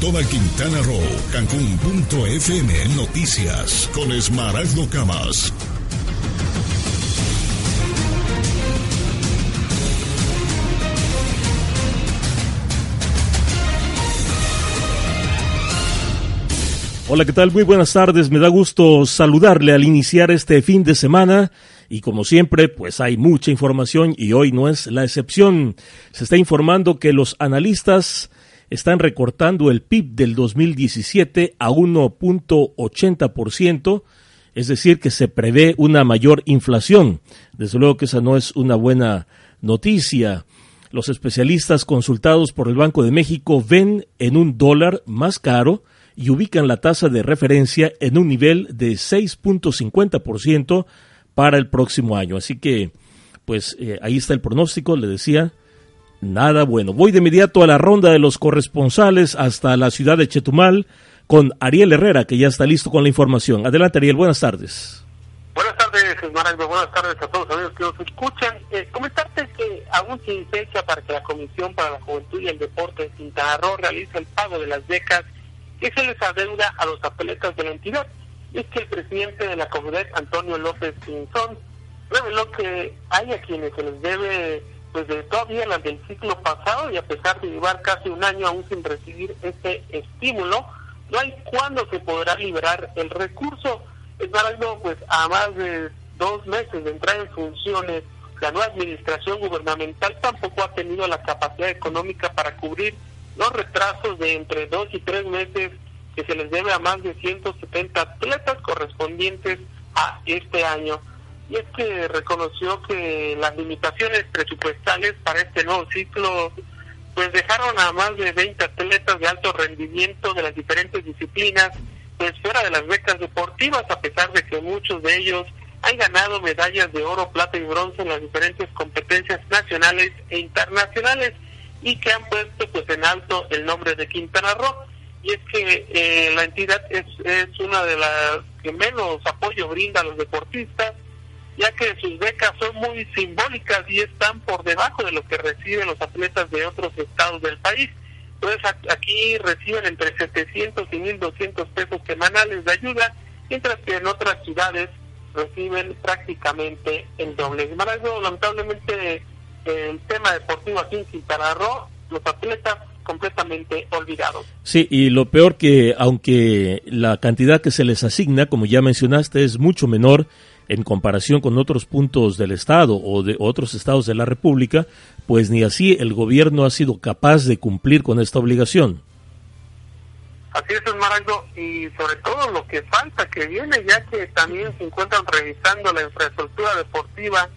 Toda Quintana Roo, Cancún.fm Noticias con Esmaraldo Camas. Hola, ¿qué tal? Muy buenas tardes. Me da gusto saludarle al iniciar este fin de semana. Y como siempre, pues hay mucha información y hoy no es la excepción. Se está informando que los analistas están recortando el PIB del 2017 a 1.80%, es decir, que se prevé una mayor inflación. Desde luego que esa no es una buena noticia. Los especialistas consultados por el Banco de México ven en un dólar más caro y ubican la tasa de referencia en un nivel de 6.50% para el próximo año. Así que, pues eh, ahí está el pronóstico, le decía, Nada bueno. Voy de inmediato a la ronda de los corresponsales hasta la ciudad de Chetumal con Ariel Herrera, que ya está listo con la información. Adelante, Ariel, buenas tardes. Buenas tardes, Esmeralda. Buenas tardes a todos amigos que nos escuchan. Eh, comentarte que aún sin fecha para que la Comisión para la Juventud y el Deporte de Quintana Roo realice el pago de las becas que se les adeuda a los atletas de la entidad. Es que el presidente de la comunidad, Antonio López Pinzón, reveló que hay a quienes se les debe pues de todavía las del ciclo pasado y a pesar de llevar casi un año aún sin recibir este estímulo, no hay cuándo se podrá liberar el recurso. Es algo pues a más de dos meses de entrar en funciones, la nueva administración gubernamental tampoco ha tenido la capacidad económica para cubrir los retrasos de entre dos y tres meses que se les debe a más de 170 atletas correspondientes a este año y es que reconoció que las limitaciones presupuestales para este nuevo ciclo pues dejaron a más de 20 atletas de alto rendimiento de las diferentes disciplinas pues fuera de las becas deportivas a pesar de que muchos de ellos han ganado medallas de oro, plata y bronce en las diferentes competencias nacionales e internacionales y que han puesto pues en alto el nombre de Quintana Roo. Y es que eh, la entidad es, es una de las que menos apoyo brinda a los deportistas ya que sus becas son muy simbólicas y están por debajo de lo que reciben los atletas de otros estados del país. Entonces aquí reciben entre 700 y 1.200 pesos semanales de ayuda, mientras que en otras ciudades reciben prácticamente el doble. Sin lamentablemente el tema deportivo aquí en Quintana Roo, los atletas completamente olvidados. Sí, y lo peor que aunque la cantidad que se les asigna, como ya mencionaste, es mucho menor en comparación con otros puntos del Estado o de otros estados de la República, pues ni así el gobierno ha sido capaz de cumplir con esta obligación. Así es, Marango, y sobre todo lo que falta que viene, ya que también se encuentran revisando la infraestructura deportiva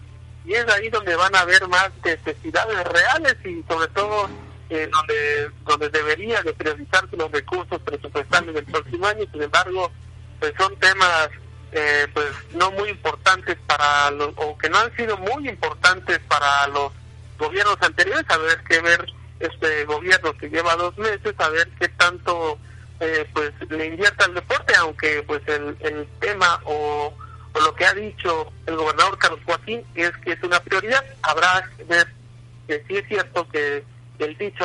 y es ahí donde van a haber más necesidades reales y sobre todo eh, donde donde debería de priorizarse los recursos presupuestales del próximo año. Sin embargo, pues son temas eh, pues no muy importantes para los, o que no han sido muy importantes para los gobiernos anteriores, a ver qué ver este gobierno que lleva dos meses, a ver qué tanto eh, pues le invierta al deporte, aunque pues el, el tema o, lo que ha dicho el gobernador Carlos Joaquín es que es una prioridad, habrá que ver que sí es cierto que el dicho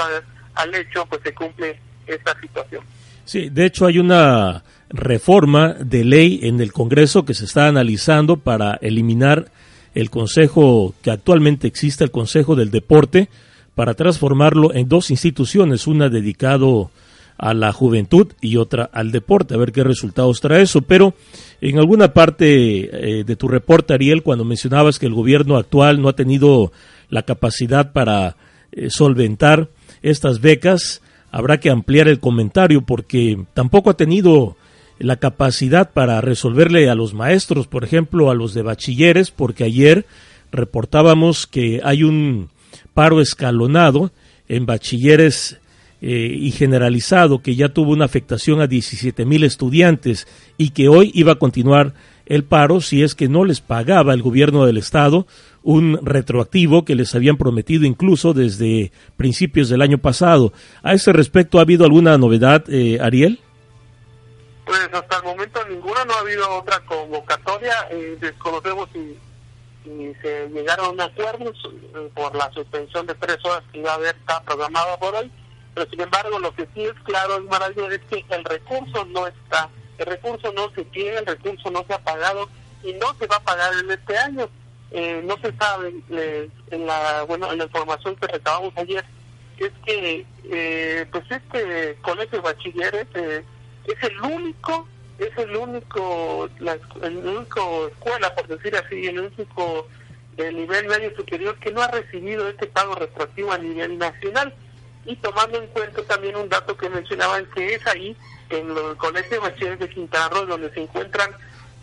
al hecho, pues se cumple esta situación. Sí, de hecho hay una reforma de ley en el Congreso que se está analizando para eliminar el Consejo que actualmente existe, el Consejo del Deporte, para transformarlo en dos instituciones, una dedicado a la juventud y otra al deporte, a ver qué resultados trae eso. Pero en alguna parte eh, de tu reporte, Ariel, cuando mencionabas que el gobierno actual no ha tenido la capacidad para eh, solventar estas becas, habrá que ampliar el comentario porque tampoco ha tenido la capacidad para resolverle a los maestros, por ejemplo, a los de bachilleres, porque ayer reportábamos que hay un paro escalonado en bachilleres eh, y generalizado que ya tuvo una afectación a 17 mil estudiantes y que hoy iba a continuar el paro si es que no les pagaba el gobierno del estado un retroactivo que les habían prometido incluso desde principios del año pasado. A ese respecto, ¿ha habido alguna novedad, eh, Ariel? Pues hasta el momento ninguna, no ha habido otra convocatoria. Eh, desconocemos si, se llegaron a acuerdos por la suspensión de tres horas que iba a haber está programada por hoy pero sin embargo, lo que sí es claro, es maravilloso, es que el recurso no está, el recurso no se tiene, el recurso no se ha pagado y no se va a pagar en este año. Eh, no se sabe en la bueno en la información que recabamos ayer es que eh, pues este colegio de bachilleres eh, es el único es el único la el único escuela por decir así el único de nivel medio superior que no ha recibido este pago retroactivo a nivel nacional y tomando en cuenta también un dato que mencionaban que es ahí, en el Colegio de Bachilleres de Quintana Roo, donde se encuentran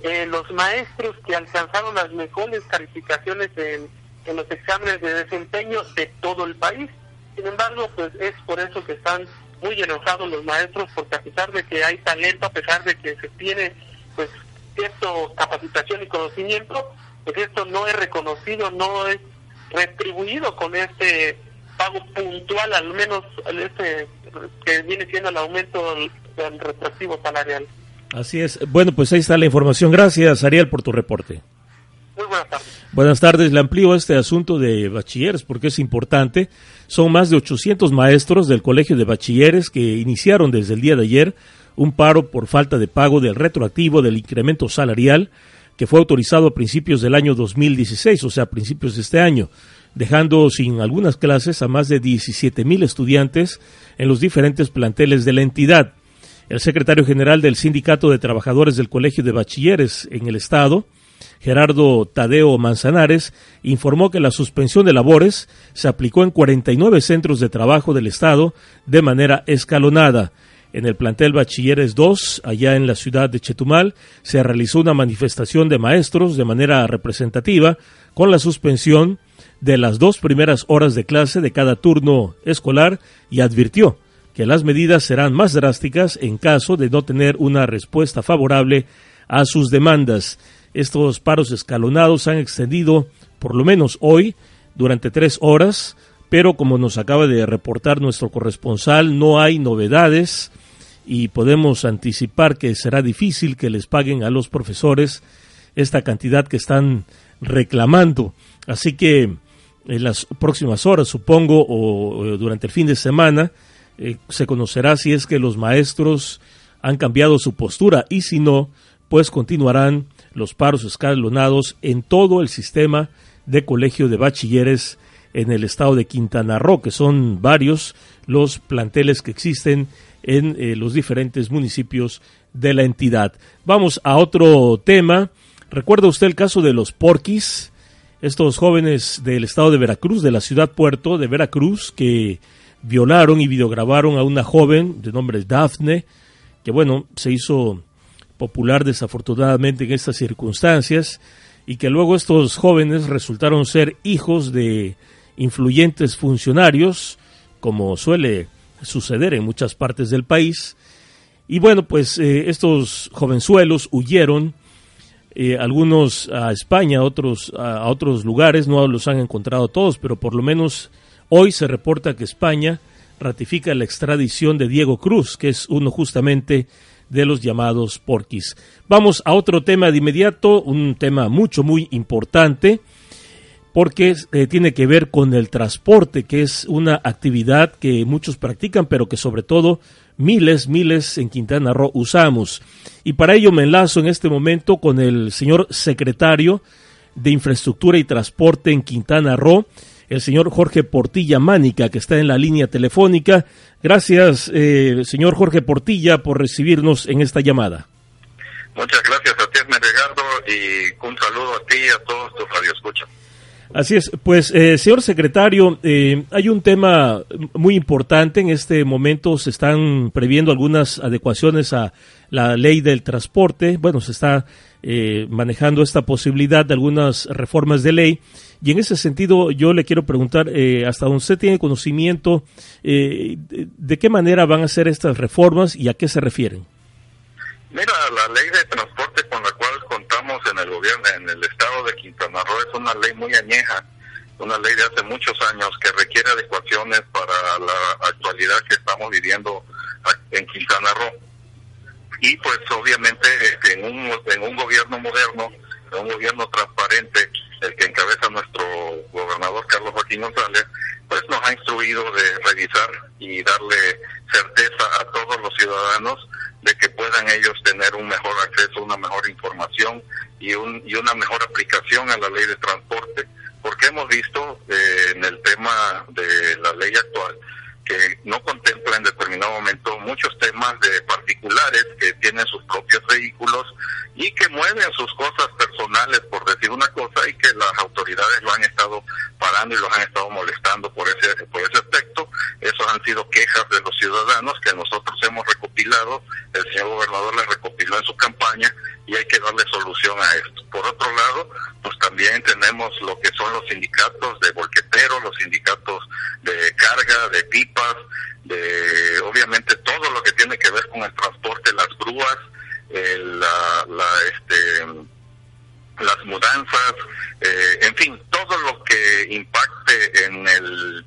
eh, los maestros que alcanzaron las mejores calificaciones en, en los exámenes de desempeño de todo el país. Sin embargo, pues es por eso que están muy enojados los maestros, porque a pesar de que hay talento, a pesar de que se tiene pues cierta capacitación y conocimiento, pues esto no es reconocido, no es retribuido con este pago puntual, al menos este que viene siendo el aumento del, retractivo salarial. Así es. Bueno, pues ahí está la información. Gracias, Ariel, por tu reporte. Muy buenas tardes. Buenas tardes. Le amplío este asunto de bachilleres porque es importante. Son más de 800 maestros del Colegio de Bachilleres que iniciaron desde el día de ayer un paro por falta de pago del retroactivo del incremento salarial que fue autorizado a principios del año 2016, o sea, a principios de este año dejando sin algunas clases a más de 17 mil estudiantes en los diferentes planteles de la entidad. El secretario general del Sindicato de Trabajadores del Colegio de Bachilleres en el Estado, Gerardo Tadeo Manzanares, informó que la suspensión de labores se aplicó en 49 centros de trabajo del Estado de manera escalonada. En el plantel Bachilleres 2, allá en la ciudad de Chetumal, se realizó una manifestación de maestros de manera representativa con la suspensión de las dos primeras horas de clase de cada turno escolar y advirtió que las medidas serán más drásticas en caso de no tener una respuesta favorable a sus demandas. Estos paros escalonados han extendido, por lo menos hoy, durante tres horas, pero como nos acaba de reportar nuestro corresponsal, no hay novedades y podemos anticipar que será difícil que les paguen a los profesores esta cantidad que están reclamando. Así que en las próximas horas, supongo, o, durante el fin de semana, eh, se conocerá si es que los maestros han cambiado su postura y si no, pues continuarán los paros escalonados en todo el sistema de colegio de bachilleres en el estado de Quintana Roo, que son varios los planteles que existen en eh, los diferentes municipios de la entidad. Vamos a otro tema. ¿Recuerda usted el caso de los porquis? estos jóvenes del estado de Veracruz, de la ciudad puerto de Veracruz, que violaron y videograbaron a una joven de nombre Daphne, que bueno, se hizo popular desafortunadamente en estas circunstancias, y que luego estos jóvenes resultaron ser hijos de influyentes funcionarios, como suele suceder en muchas partes del país. Y bueno, pues eh, estos jovenzuelos huyeron eh, algunos a España, otros a, otros lugares, no los han encontrado todos, pero por lo menos hoy se reporta que España ratifica la extradición de Diego Cruz, que es uno justamente de los llamados porquis. Vamos a otro tema de inmediato, un tema mucho, muy importante, porque eh, tiene que ver con el transporte, que es una actividad que muchos practican, pero que sobre todo miles, miles en Quintana Roo usamos. Y para ello me enlazo en este momento con el señor secretario de Infraestructura y Transporte en Quintana Roo, el señor Jorge Portilla Mánica, que está en la línea telefónica. Gracias, eh, señor Jorge Portilla, por recibirnos en esta llamada. Muchas gracias a ti, Ricardo, y un saludo a ti y a todos tus radioescuchas. Así es, pues eh, señor secretario, eh, hay un tema muy importante en este momento, se están previendo algunas adecuaciones a la ley del transporte, bueno, se está eh, manejando esta posibilidad de algunas reformas de ley y en ese sentido yo le quiero preguntar, hasta donde usted tiene conocimiento, de qué manera van a ser estas reformas y a qué se refieren. Mira, la ley de transporte con la cual contamos en el gobierno, en el estado de Quintana Roo, es una ley muy añeja, una ley de hace muchos años que requiere adecuaciones para la actualidad que estamos viviendo en Quintana Roo. Y pues obviamente en un, en un gobierno moderno, en un gobierno transparente, el que encabeza nuestro gobernador Carlos Joaquín González, pues nos ha instruido de revisar y darle certeza a todos los ciudadanos de que puedan ellos tener un mejor acceso, una mejor información y, un, y una mejor aplicación a la ley de transporte, porque hemos visto eh, en el tema de la ley actual que no contempla en determinado momento muchos temas de particulares que tienen sus propios vehículos y que mueven sus cosas personales, por decir una cosa, y que las autoridades lo han estado parando y los han estado molestando por ese, por ese aspecto. Esos han sido quejas de los ciudadanos que nosotros hemos recopilado, el señor gobernador les recopiló en su campaña y hay que darle solución a esto. Por otro lado, pues también tenemos lo que son los sindicatos de volqueteros, los sindicatos de carga, de pipas, de obviamente todo lo que tiene que ver con el transporte, las grúas, la, la, este, las mudanzas, eh, en fin, todo lo que impacte en el,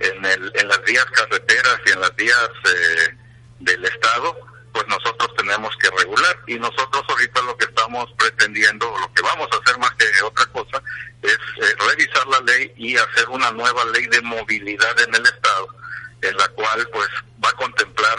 en, el, en las vías carreteras y en las vías eh, del Estado, pues nosotros tenemos que regular. Y nosotros ahorita lo que estamos pretendiendo, o lo que vamos a hacer más que otra cosa, es eh, revisar la ley y hacer una nueva ley de movilidad en el Estado, en la cual pues va a contemplar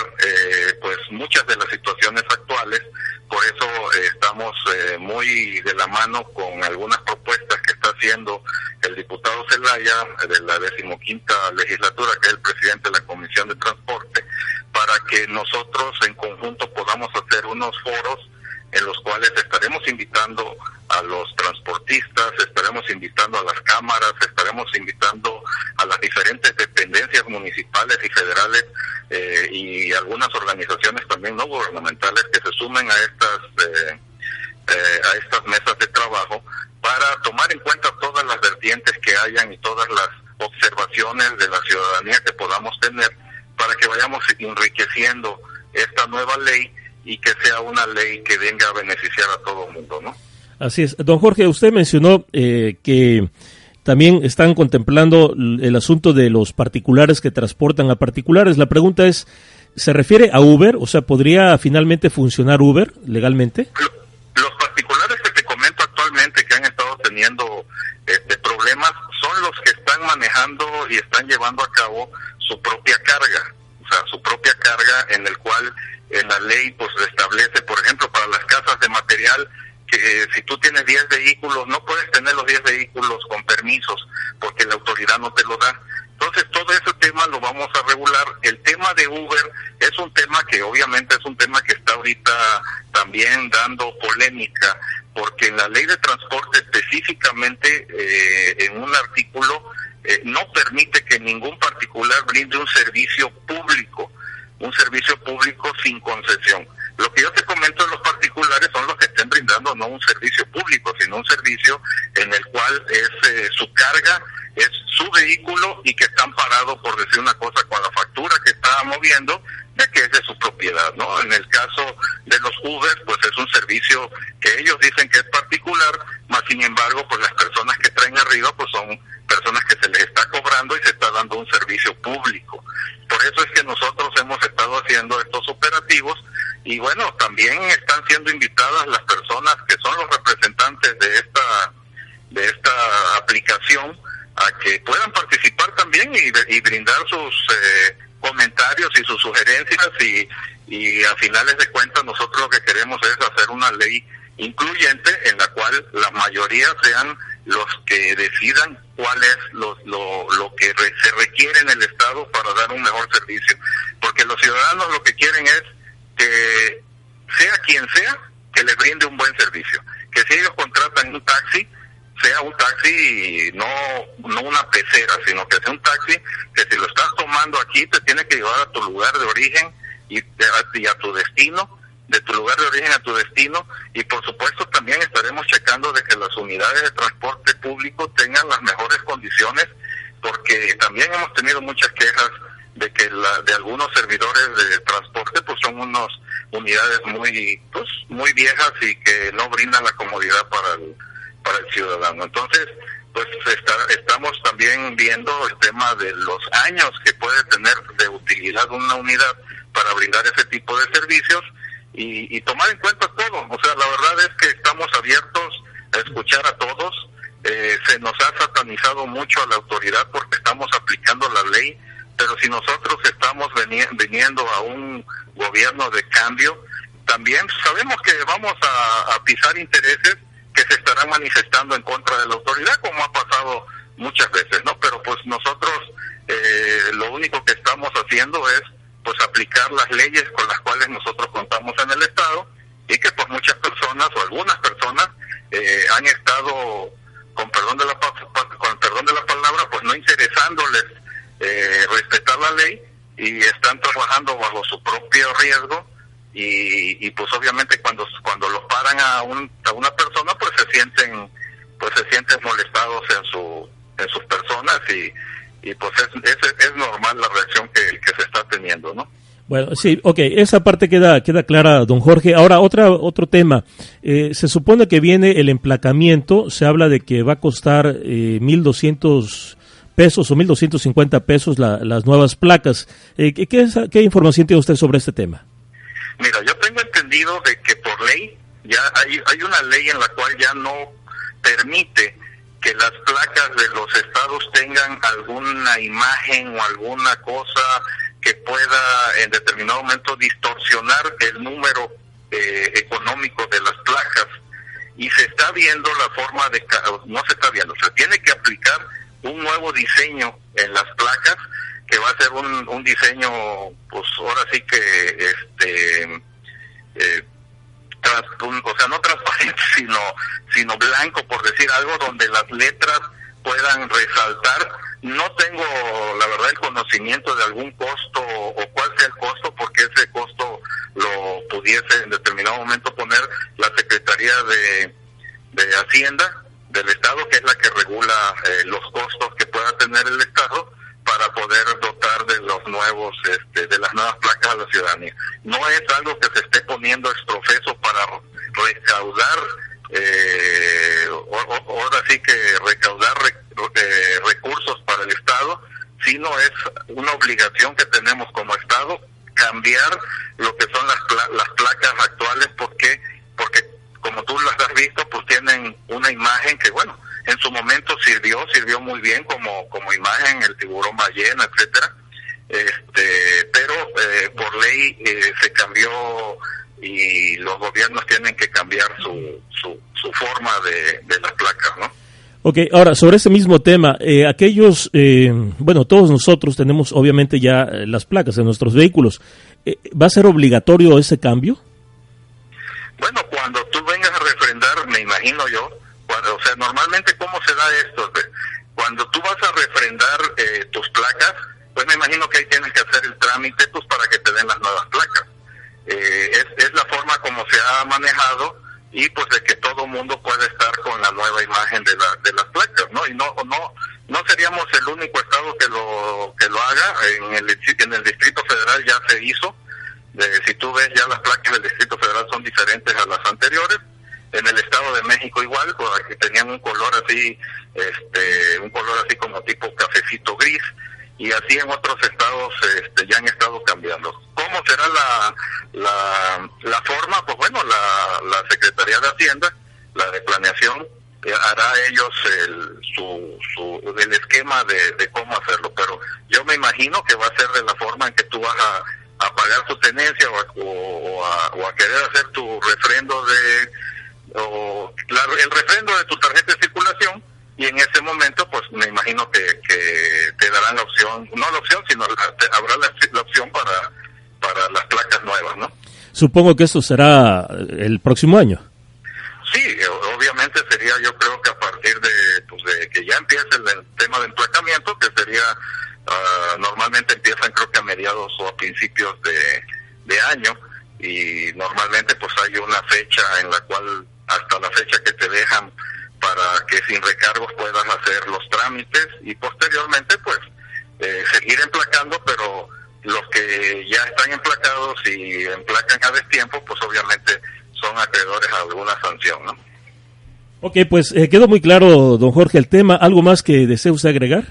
pues muchas de las situaciones actuales. Por eso eh, estamos eh, muy de la mano con algunas propuestas que está haciendo el diputado Zelaya de la decimoquinta legislatura, que es el presidente de la Comisión de Transporte, para que nosotros en conjunto podamos hacer unos foros en los cuales estaremos invitando a los transportistas, estaremos invitando a las cámaras, estaremos invitando a las diferentes dependencias municipales y federales eh, y algunas organizaciones también no gubernamentales que se sumen a estas eh, eh, a estas mesas de trabajo para tomar en cuenta todas las vertientes que hayan y todas las observaciones de la ciudadanía que podamos tener para que vayamos enriqueciendo esta nueva ley y que sea una ley que venga a beneficiar a todo el mundo, ¿no? Así es. Don Jorge, usted mencionó eh, que también están contemplando el asunto de los particulares que transportan a particulares. La pregunta es, ¿se refiere a Uber? O sea, ¿podría finalmente funcionar Uber legalmente? Los particulares que te comento actualmente que han estado teniendo este, problemas son los que están manejando y están llevando a cabo su propia carga, o sea, su propia carga en el cual en la ley pues establece, por ejemplo, para las casas de material, que si tú tienes 10 vehículos, no puedes tener los 10 vehículos con permisos, porque la autoridad no te lo da. Entonces, todo ese tema lo vamos a regular. El tema de Uber es un tema que obviamente es un tema que está ahorita también dando polémica, porque en la ley de transporte específicamente, eh, en un artículo, eh, no permite que ningún particular brinde un servicio público un servicio público sin concesión. Lo que yo te comento de los particulares son los que estén brindando no un servicio público, sino un servicio en el cual es eh, su carga, es su vehículo y que están parados, por decir una cosa, con la factura que está moviendo, de que es de su propiedad, ¿no? En el caso de los Uber, pues es un servicio que ellos dicen que es particular, más sin embargo, pues las personas que traen arriba, pues son personas que se les está cobrando y se dando un servicio público. Por eso es que nosotros hemos estado haciendo estos operativos y bueno, también están siendo invitadas las personas que son los representantes de esta de esta aplicación a que puedan participar también y, brindar sus eh, comentarios y sus sugerencias y, y a finales de cuentas nosotros lo que queremos es hacer una ley incluyente en la cual la mayoría sean los que decidan cuál es lo, lo, lo que se requiere en el Estado para dar un mejor servicio. Porque los ciudadanos lo que quieren es que sea quien sea, que les brinde un buen servicio. Que si ellos contratan un taxi, sea un taxi no, no una pecera, sino que sea un taxi que si lo estás tomando aquí te tiene que llevar a tu lugar de origen y, y a tu destino de tu lugar de origen a tu destino y por supuesto también estaremos checando de que las unidades de transporte público tengan las mejores condiciones porque también hemos tenido muchas quejas de que la, de algunos servidores de transporte pues son unos unidades muy pues muy viejas y que no brindan la comodidad para el para el ciudadano. Entonces pues estamos también viendo el tema de los años que puede tener de utilidad una unidad para brindar ese tipo de servicios y, tomar en cuenta todo. O sea, la verdad es que estamos abiertos a escuchar a todos. Eh, se nos ha satanizado mucho a la autoridad porque estamos aplicando la ley, pero si nosotros estamos viniendo a un gobierno de cambio, también sabemos que vamos a, pisar intereses que se estarán manifestando en contra de la autoridad, como ha pasado muchas veces, ¿no? Pero pues nosotros eh, lo único que estamos haciendo es pues aplicar las leyes con las cuales nosotros contamos en el Estado y que por muchas personas o algunas personas eh, han estado con perdón de la con perdón de la palabra pues no interesándoles eh, respetar la ley y están trabajando bajo su propio riesgo y, y pues obviamente cuando cuando los paran a, un, a una persona pues se sienten pues se sienten molestados en su en sus personas y y pues es, es, normal la reacción que, se está teniendo, ¿no? Bueno, sí, ok, esa parte queda, queda clara, don Jorge. Ahora, otra, otro tema. Eh, se supone que viene el emplacamiento, se habla de que va a costar eh, 1.200 pesos o 1.250 pesos las nuevas placas. Eh, ¿qué, ¿Qué información tiene usted sobre este tema? Mira, yo tengo entendido de que por ley, ya hay, hay una ley en la cual ya no permite que las placas de los estados tengan alguna imagen o alguna cosa que pueda en determinado momento distorsionar el número eh, económico de las placas. Y se está viendo la forma de no se está viendo se tiene que aplicar un nuevo diseño en las placas que va a ser un, un diseño pues ahora sí que este eh, sino, sino blanco, por decir algo, donde las letras puedan resaltar. No tengo, la verdad, el conocimiento de algún costo o cuál sea el costo, porque ese costo lo pudiese en determinado momento poner la Secretaría de, de Hacienda del Estado, que es la que regula eh, los costos que pueda tener el Estado para poder dotar de los nuevos, este, de las nuevas placas a la ciudadanía. No es algo que se esté poniendo extrofeso para recaudar, eh, ahora sí que recaudar eh, recursos para el Estado, sino es una obligación que tenemos como Estado cambiar lo que son las, las placas actuales porque porque como tú las has visto pues tienen una imagen que bueno en su momento sirvió, sirvió muy bien como, como imagen, el tiburón ballena, etcétera, este, pero eh, por ley eh, se cambió y los gobiernos tienen que cambiar su, su, su forma de, de las placas, ¿no? Ok, ahora sobre ese mismo tema, eh, aquellos, bueno, todos nosotros tenemos obviamente ya las placas en nuestros vehículos. ¿Va a ser obligatorio ese cambio? Bueno, cuando tú vengas a refrendar, me imagino yo, o sea, normalmente, ¿cómo se da esto? Cuando tú vas a refrendar eh, tus placas, pues me imagino que ahí tienes que hacer el trámite pues para que te den las nuevas placas. Eh, es, es la forma como se ha manejado y pues de que todo mundo pueda estar con la nueva imagen de, de las placas, ¿no? Y no, no, no seríamos el único estado que lo que lo haga. En el, en el Distrito Federal ya se hizo. si tú ves ya las placas del Distrito Federal son diferentes a las anteriores en el Estado de México igual, porque tenían un color así, este, un color así como tipo cafecito gris, y así en otros estados este, ya han estado cambiando. ¿Cómo será la, la, la forma? Pues bueno, la, la Secretaría de Hacienda, la de Planeación, eh, hará ellos el, su, su, el esquema de, cómo hacerlo, pero yo me imagino que va a ser de la forma en que tú vas a, pagar tu tenencia o a, o, a, querer hacer tu refrendo de, o el refrendo de tu tarjeta de circulación y en ese momento pues me imagino que, que te darán la opción, no la opción, sino habrá la, la opción para, para las placas nuevas, ¿no? Supongo que eso será el próximo año. Sí, obviamente sería yo creo que a partir de, pues de que ya empiece el, tema de emplacamiento, que sería, uh, normalmente empiezan creo que a mediados o a principios de, de año, y normalmente pues hay una fecha en la cual hasta la fecha que te dejan para que sin recargos puedas hacer los trámites y posteriormente pues eh, seguir emplacando, pero los que ya están emplacados y emplacan a destiempo, pues obviamente son acreedores a alguna sanción, ¿no? Ok, pues eh, quedó muy claro, don Jorge, el tema. ¿Algo más que desee usted agregar?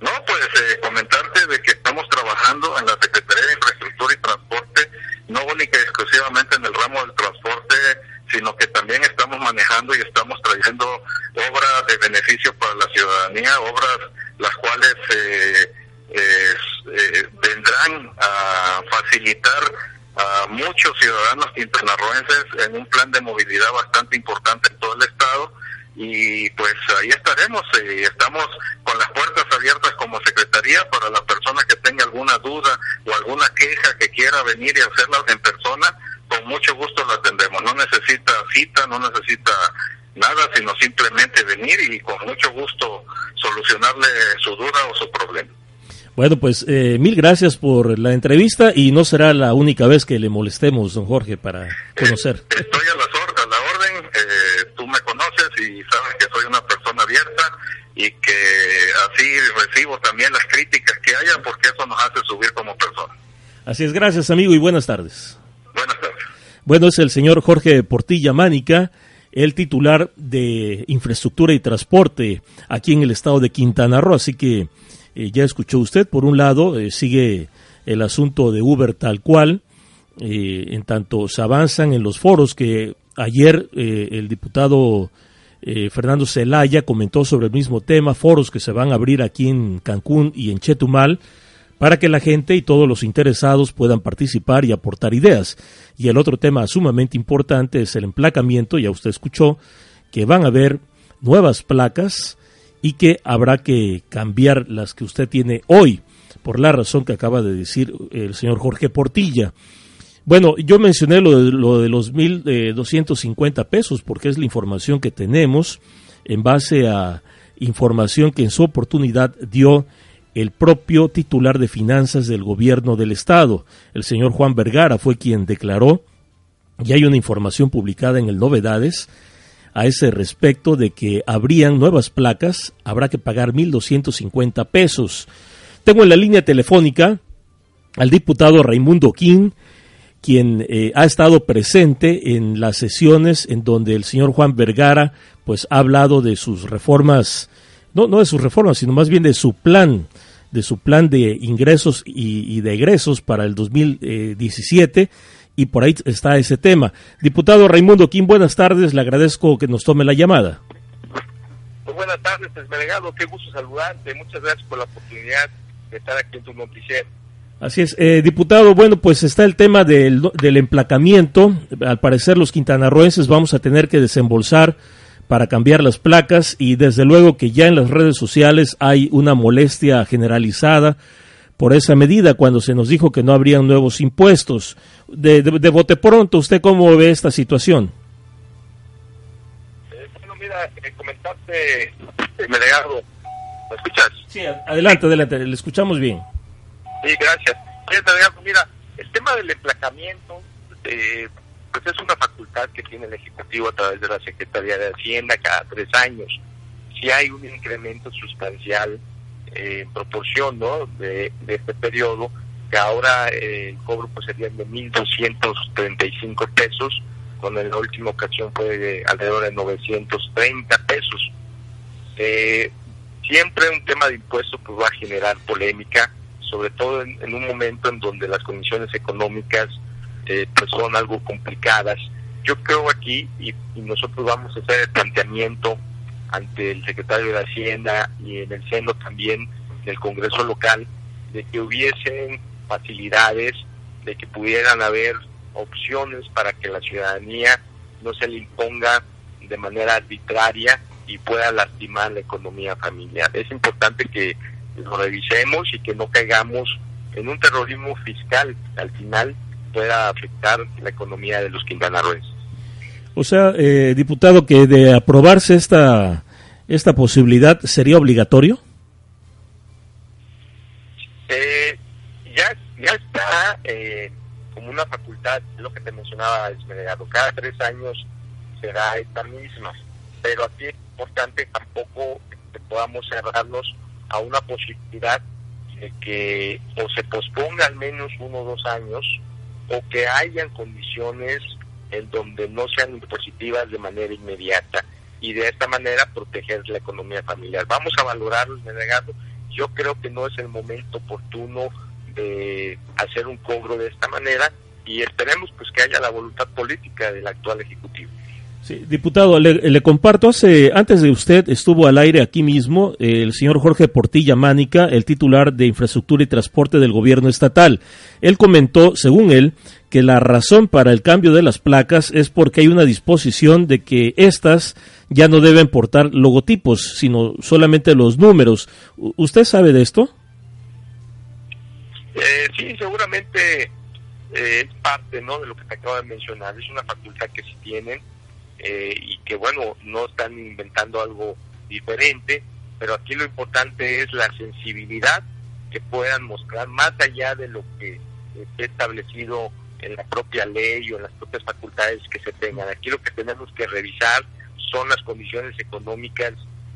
No, pues eh, comentarte de que estamos trabajando en la Secretaría de Infraestructura y Transporte, no única y exclusivamente en el ramo del transporte, sino que también estamos manejando y estamos trayendo obras de beneficio para la ciudadanía, obras las cuales eh, eh, vendrán a facilitar a muchos ciudadanos quintanarroenses en un plan de movilidad bastante importante en todo el estado. Y pues ahí estaremos y estamos con las puertas abiertas como secretaría para la persona que tenga alguna duda o alguna queja que quiera venir y hacerla en persona con mucho gusto la atendemos. No necesita cita no necesita nada sino simplemente venir y con mucho gusto solucionarle su duda o su problema bueno, pues eh, mil gracias por la entrevista y no será la única vez que le molestemos, don Jorge, para conocer. Estoy a, la orden, eh, tú me conoces y sabes que soy una persona abierta y que así recibo también las críticas que haya porque eso nos hace subir como persona. Así es, gracias amigo y buenas tardes. Buenas tardes. Bueno, es el señor Jorge Portilla Mánica el titular de infraestructura y transporte aquí en el estado de Quintana Roo, así que eh, ya escuchó usted, por un lado, eh, sigue el asunto de Uber tal cual, eh, en tanto se avanzan en los foros que ayer el diputado Fernando Zelaya comentó sobre el mismo tema, foros que se van a abrir aquí en Cancún y en Chetumal, para que la gente y todos los interesados puedan participar y aportar ideas. Y el otro tema sumamente importante es el emplacamiento, ya usted escuchó que van a haber nuevas placas y que habrá que cambiar las que usted tiene hoy, por la razón que acaba de decir el señor Jorge Portilla. Bueno, yo mencioné lo de, lo de los 1.250 pesos porque es la información que tenemos en base a información que en su oportunidad dio el propio titular de finanzas del gobierno del estado, el señor Juan Vergara, fue quien declaró, y hay una información publicada en el Novedades, a ese respecto de que habrían nuevas placas, habrá que pagar 1.250 pesos. Tengo en la línea telefónica al diputado Raimundo King, quien eh, ha estado presente en las sesiones en donde el señor Juan Vergara pues ha hablado de sus reformas, no, no de sus reformas, sino más bien de su plan, de su plan de ingresos y, y de egresos para el 2017 y por ahí está ese tema. Diputado Raimundo Quín, buenas tardes, le agradezco que nos tome la llamada. Buenas tardes, delegado, qué gusto saludarte, muchas gracias por la oportunidad de estar aquí en tu noticiero. Así es, eh, diputado, bueno, pues está el tema del, del emplacamiento, al parecer los quintanarroenses vamos a tener que desembolsar para cambiar las placas y desde luego que ya en las redes sociales hay una molestia generalizada por esa medida cuando se nos dijo que no habrían nuevos impuestos. De, de, bote pronto, ¿usted cómo ve esta situación? Eh, bueno, mira, eh, comentaste, eh, delegado, ¿me escuchas? Sí, adelante, adelante, le escuchamos bien. Sí, gracias. mira, el tema del emplacamiento, eh, pues es una facultad que tiene el Ejecutivo a través de la Secretaría de Hacienda cada tres años. Si hay un incremento sustancial eh, en proporción ¿no? de, este periodo, que ahora eh, el cobro pues sería de 1.235 pesos, cuando en la última ocasión fue de alrededor de 930 pesos. Eh, siempre un tema de impuestos pues va a generar polémica, sobre todo en, un momento en donde las condiciones económicas pues son algo complicadas yo creo aquí, y, nosotros vamos a hacer el planteamiento ante el secretario de Hacienda y en el seno también del Congreso local, de que hubiesen facilidades, de que pudieran haber opciones para que la ciudadanía no se le imponga de manera arbitraria y pueda lastimar la economía familiar. Es importante que lo revisemos y que no caigamos en un terrorismo fiscal al final pueda afectar la economía de los quintanarroenses. O sea, eh, diputado, que de aprobarse esta, esta posibilidad, ¿sería obligatorio? Eh, ya, ya está eh, como una facultad, lo que te mencionaba, Esmeralda, cada tres años será esta misma, pero aquí es importante tampoco que podamos cerrarnos a una posibilidad de que o se posponga al menos uno o dos años o que hayan condiciones en donde no sean positivas de manera inmediata y de esta manera proteger la economía familiar. Vamos a valorarlo, delegado. Yo creo que no es el momento oportuno de hacer un cobro de esta manera y esperemos pues que haya la voluntad política del actual ejecutivo diputado, le, comparto, hace, antes de usted estuvo al aire aquí mismo el señor Jorge Portilla Mánica, el titular de Infraestructura y Transporte del Gobierno Estatal. Él comentó, según él, que la razón para el cambio de las placas es porque hay una disposición de que éstas ya no deben portar logotipos, sino solamente los números. ¿Usted sabe de esto? Eh, sí, seguramente eh, es parte ¿no? de lo que te acabo de mencionar. Es una facultad que sí tienen eh, y que bueno, no están inventando algo diferente, pero aquí lo importante es la sensibilidad que puedan mostrar más allá de lo que esté establecido en la propia ley o en las propias facultades que se tengan. Aquí lo que tenemos que revisar son las condiciones económicas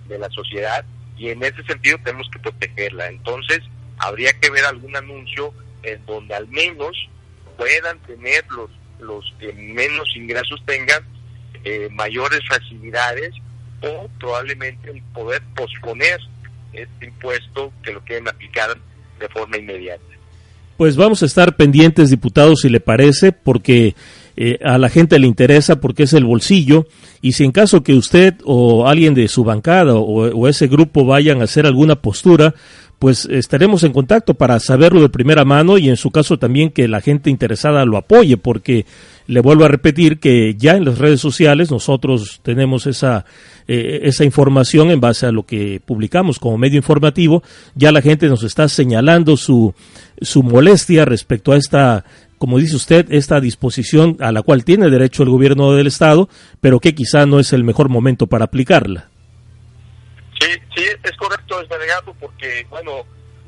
de la sociedad y en ese sentido tenemos que protegerla. Entonces, habría que ver algún anuncio en donde al menos puedan tener los, los que menos ingresos tengan eh, mayores facilidades o probablemente el poder posponer este impuesto que lo quieren aplicar de forma inmediata. Pues vamos a estar pendientes, diputados, si le parece, porque eh, a la gente le interesa, porque es el bolsillo, y si en caso que usted o alguien de su bancada o ese grupo vayan a hacer alguna postura, pues estaremos en contacto para saberlo de primera mano y en su caso también que la gente interesada lo apoye, porque le vuelvo a repetir que ya en las redes sociales nosotros tenemos esa, eh, esa información en base a lo que publicamos como medio informativo, ya la gente nos está señalando su, su molestia respecto a esta como dice usted, esta disposición a la cual tiene derecho el gobierno del Estado, pero que quizá no es el mejor momento para aplicarla. Sí, sí, es correcto, porque, bueno,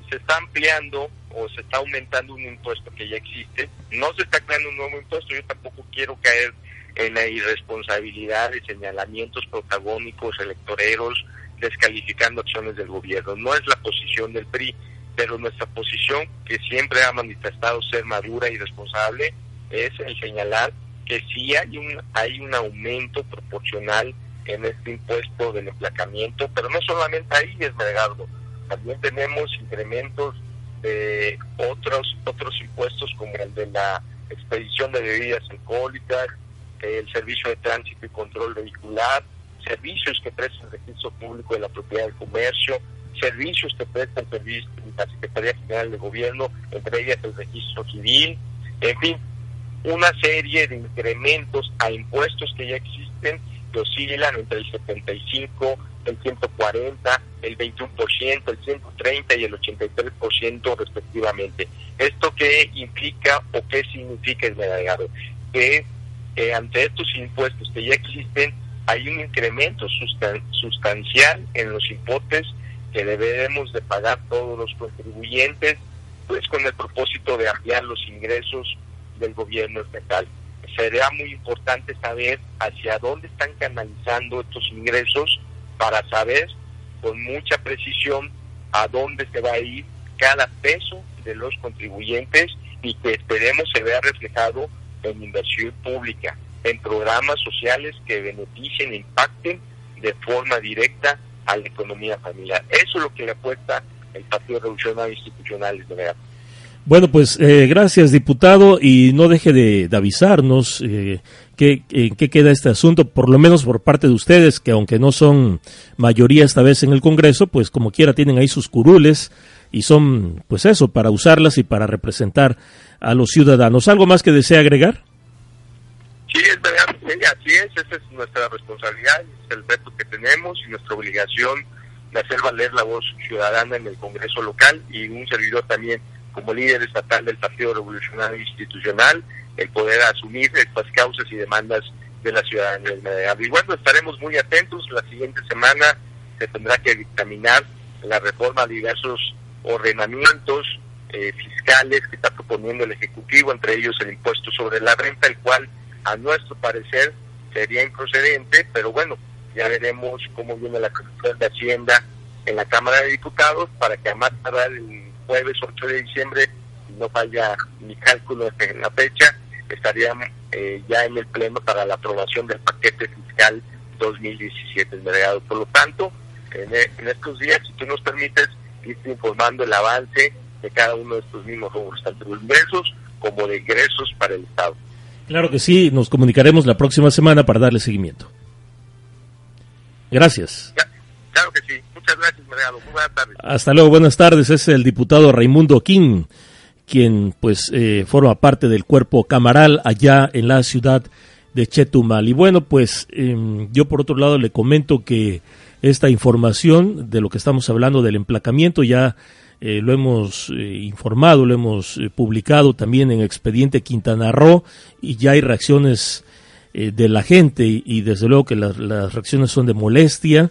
se está ampliando o se está aumentando un impuesto que ya existe. No se está creando un nuevo impuesto. Yo tampoco quiero caer en la irresponsabilidad de señalamientos protagónicos, electoreros, descalificando acciones del gobierno. No es la posición del PRI, pero nuestra posición, que siempre ha manifestado ser madura y responsable, es el señalar que sí hay un, hay un aumento proporcional en este impuesto del emplacamiento, pero no solamente ahí, es Esmeraldo, también tenemos incrementos de otros otros impuestos como el de la expedición de bebidas alcohólicas, el servicio de tránsito y control vehicular, servicios que presta el registro público de la propiedad del comercio, servicios que presta el la Secretaría General de Gobierno, entre ellas el registro civil, en fin, una serie de incrementos a impuestos que ya existen oscilan entre el 75, el 140, el 21%, el 130 y el 83% respectivamente. ¿Esto qué implica o qué significa el delegado? Que ante estos impuestos que ya existen hay un incremento sustancial en los importes que debemos de pagar todos los contribuyentes, pues con el propósito de ampliar los ingresos del gobierno estatal sería muy importante saber hacia dónde están canalizando estos ingresos para saber con mucha precisión a dónde se va a ir cada peso de los contribuyentes y que esperemos se vea reflejado en inversión pública, en programas sociales que beneficien e impacten de forma directa a la economía familiar. Eso es lo que le apuesta el Partido Revolucionario Institucional de Bueno, pues eh, gracias, diputado, y no deje de, avisarnos eh, qué, qué queda este asunto, por lo menos por parte de ustedes, que aunque no son mayoría esta vez en el Congreso, pues como quiera tienen ahí sus curules y son, pues eso, para usarlas y para representar a los ciudadanos. ¿Algo más que desea agregar? Sí, es verdad, así es, esa es nuestra responsabilidad, es el reto que tenemos y nuestra obligación de hacer valer la voz ciudadana en el Congreso local y un servidor también como líder estatal del Partido Revolucionario Institucional, el poder asumir estas causas y demandas de la ciudadanía. Del Y bueno, estaremos muy atentos, la siguiente semana se tendrá que dictaminar la reforma de diversos ordenamientos eh, fiscales que está proponiendo el Ejecutivo, entre ellos el impuesto sobre la renta, el cual a nuestro parecer sería improcedente, pero bueno, ya veremos cómo viene la Comisión de Hacienda en la Cámara de Diputados para que a más el jueves 8 de diciembre, no falla mi cálculo en la fecha, estaríamos eh, ya en el Pleno para la aprobación del paquete fiscal 2017 mercado. Por lo tanto, en, estos días, si tú nos permites, irte informando el avance de cada uno de estos mismos rubros, tanto de ingresos como de ingresos para el Estado. Claro que sí, nos comunicaremos la próxima semana para darle seguimiento. Gracias. claro que sí. Muchas gracias. Muy buenas tardes. Hasta luego, buenas tardes. Es el diputado Raimundo King, quien pues eh, forma parte del cuerpo camaral allá en la ciudad de Chetumal. Y bueno, pues em, yo por otro lado le comento que esta información de lo que estamos hablando del emplacamiento ya eh, lo hemos eh, informado, lo hemos publicado también en Expediente Quintana Roo y ya hay reacciones eh, de la gente y, desde luego que las, reacciones son de molestia.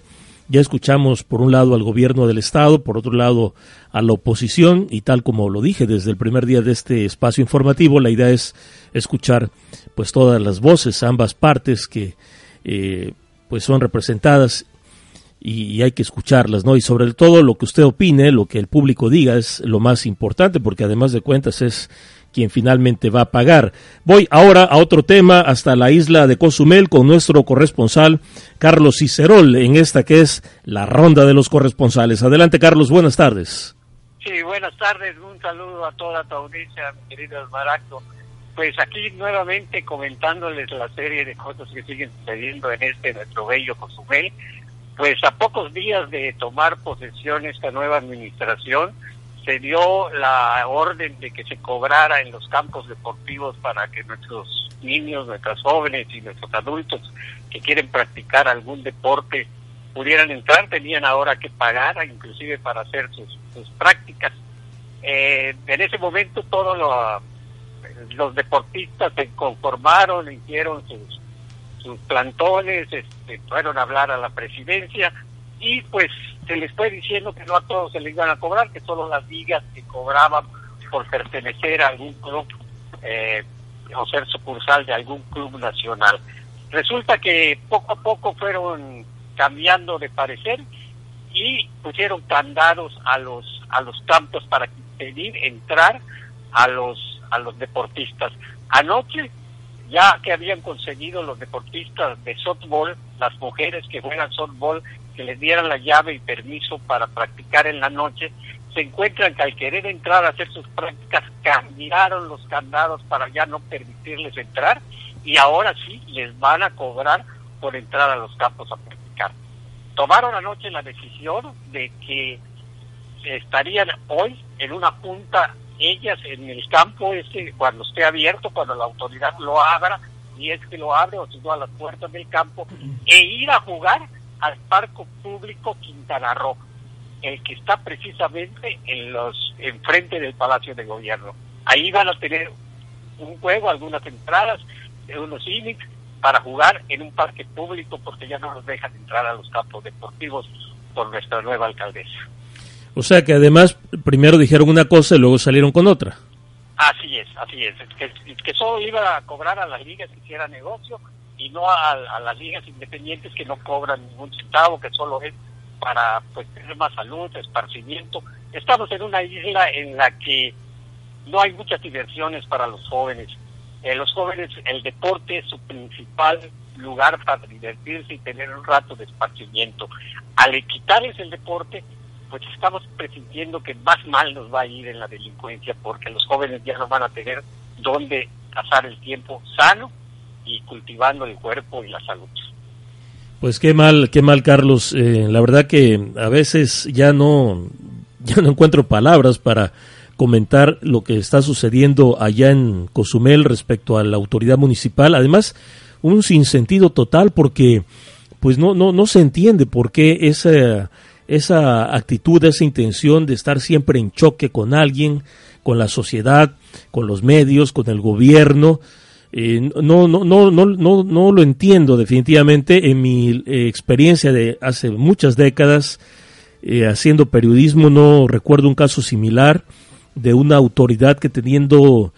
Ya escuchamos por un lado al gobierno del Estado, por otro lado a la oposición y tal como lo dije desde el primer día de este espacio informativo, la idea es escuchar pues todas las voces, ambas partes que eh, pues son representadas y, hay que escucharlas, ¿no? Y sobre todo lo que usted opine, lo que el público diga es lo más importante porque además de cuentas es quien finalmente va a pagar. Voy ahora a otro tema, hasta la isla de Cozumel, con nuestro corresponsal Carlos Cicerol, en esta que es la ronda de los corresponsales. Adelante, Carlos, buenas tardes. Sí, buenas tardes, un saludo a toda tu audiencia, mi querido Esmaracto. Pues aquí nuevamente comentándoles la serie de cosas que siguen sucediendo en este nuestro bello Cozumel. Pues a pocos días de tomar posesión esta nueva administración, se dio la orden de que se cobrara en los campos deportivos para que nuestros niños, nuestras jóvenes y nuestros adultos que quieren practicar algún deporte pudieran entrar, tenían ahora que pagar, inclusive para hacer sus, prácticas. Eh, en ese momento todos los deportistas se conformaron, hicieron sus, sus plantones, este, fueron a hablar a la presidencia y pues se les fue diciendo que no a todos se les iban a cobrar, que solo las ligas que cobraban por pertenecer a algún club eh, o ser sucursal de algún club nacional. Resulta que poco a poco fueron cambiando de parecer y pusieron candados a los a los campos para pedir entrar a los a los deportistas. Anoche ya que habían conseguido los deportistas de softball, las mujeres que juegan softball que les dieran la llave y permiso para practicar en la noche, se encuentran que al querer entrar a hacer sus prácticas cambiaron los candados para ya no permitirles entrar y ahora sí les van a cobrar por entrar a los campos a practicar. Tomaron anoche la decisión de que estarían hoy en una punta ellas en el campo ese cuando esté abierto, cuando la autoridad lo abra, y es que lo abre o si no a las puertas del campo, e ir a jugar al Parque Público Quintana Roo, el que está precisamente en los enfrente del Palacio de Gobierno. Ahí van a tener un juego, algunas entradas unos innings para jugar en un parque público porque ya no nos dejan entrar a los campos deportivos por nuestra nueva alcaldesa. O sea que además primero dijeron una cosa y luego salieron con otra. Así es, así es. Que, que solo iba a cobrar a las ligas que hiciera negocio y no a, las ligas independientes que no cobran ningún centavo, que solo es para pues tener más salud, esparcimiento. Estamos en una isla en la que no hay muchas diversiones para los jóvenes. Eh, los jóvenes, el deporte es su principal lugar para divertirse y tener un rato de esparcimiento. Al quitarles el deporte, pues estamos presintiendo que más mal nos va a ir en la delincuencia porque los jóvenes ya no van a tener dónde pasar el tiempo sano y cultivando el cuerpo y la salud. Pues qué mal, qué mal, Carlos. Eh, la verdad que a veces ya no, ya no encuentro palabras para comentar lo que está sucediendo allá en Cozumel respecto a la autoridad municipal. Además, un sinsentido total porque pues no, no, no se entiende por qué esa esa actitud, esa intención de estar siempre en choque con alguien, con la sociedad, con los medios, con el gobierno. Eh, no, no, no, no, no, no lo entiendo definitivamente. En mi eh, experiencia de hace muchas décadas eh, haciendo periodismo, no recuerdo un caso similar de una autoridad que teniendo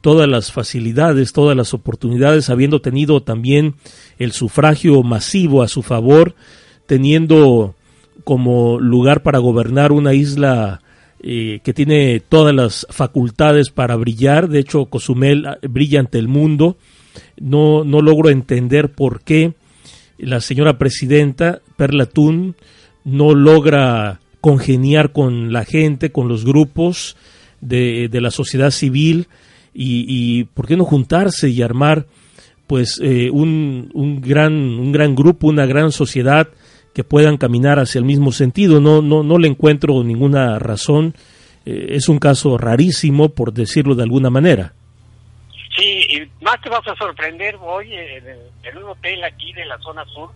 todas las facilidades, todas las oportunidades, habiendo tenido también el sufragio masivo a su favor, teniendo como lugar para gobernar una isla que tiene todas las facultades para brillar. De hecho, Cozumel ah, brilla ante el mundo. No, no logro entender por qué la señora presidenta Perla Tun no logra congeniar con la gente, con los grupos de, de la sociedad civil y, y, por qué no juntarse y armar pues eh, un, un, gran, un gran grupo, una gran sociedad que puedan caminar hacia el mismo sentido. No, no, no le encuentro ninguna razón. Eh, es un caso rarísimo, por decirlo de alguna manera. Sí, y más te vas a sorprender, hoy en, en un hotel aquí de la zona sur,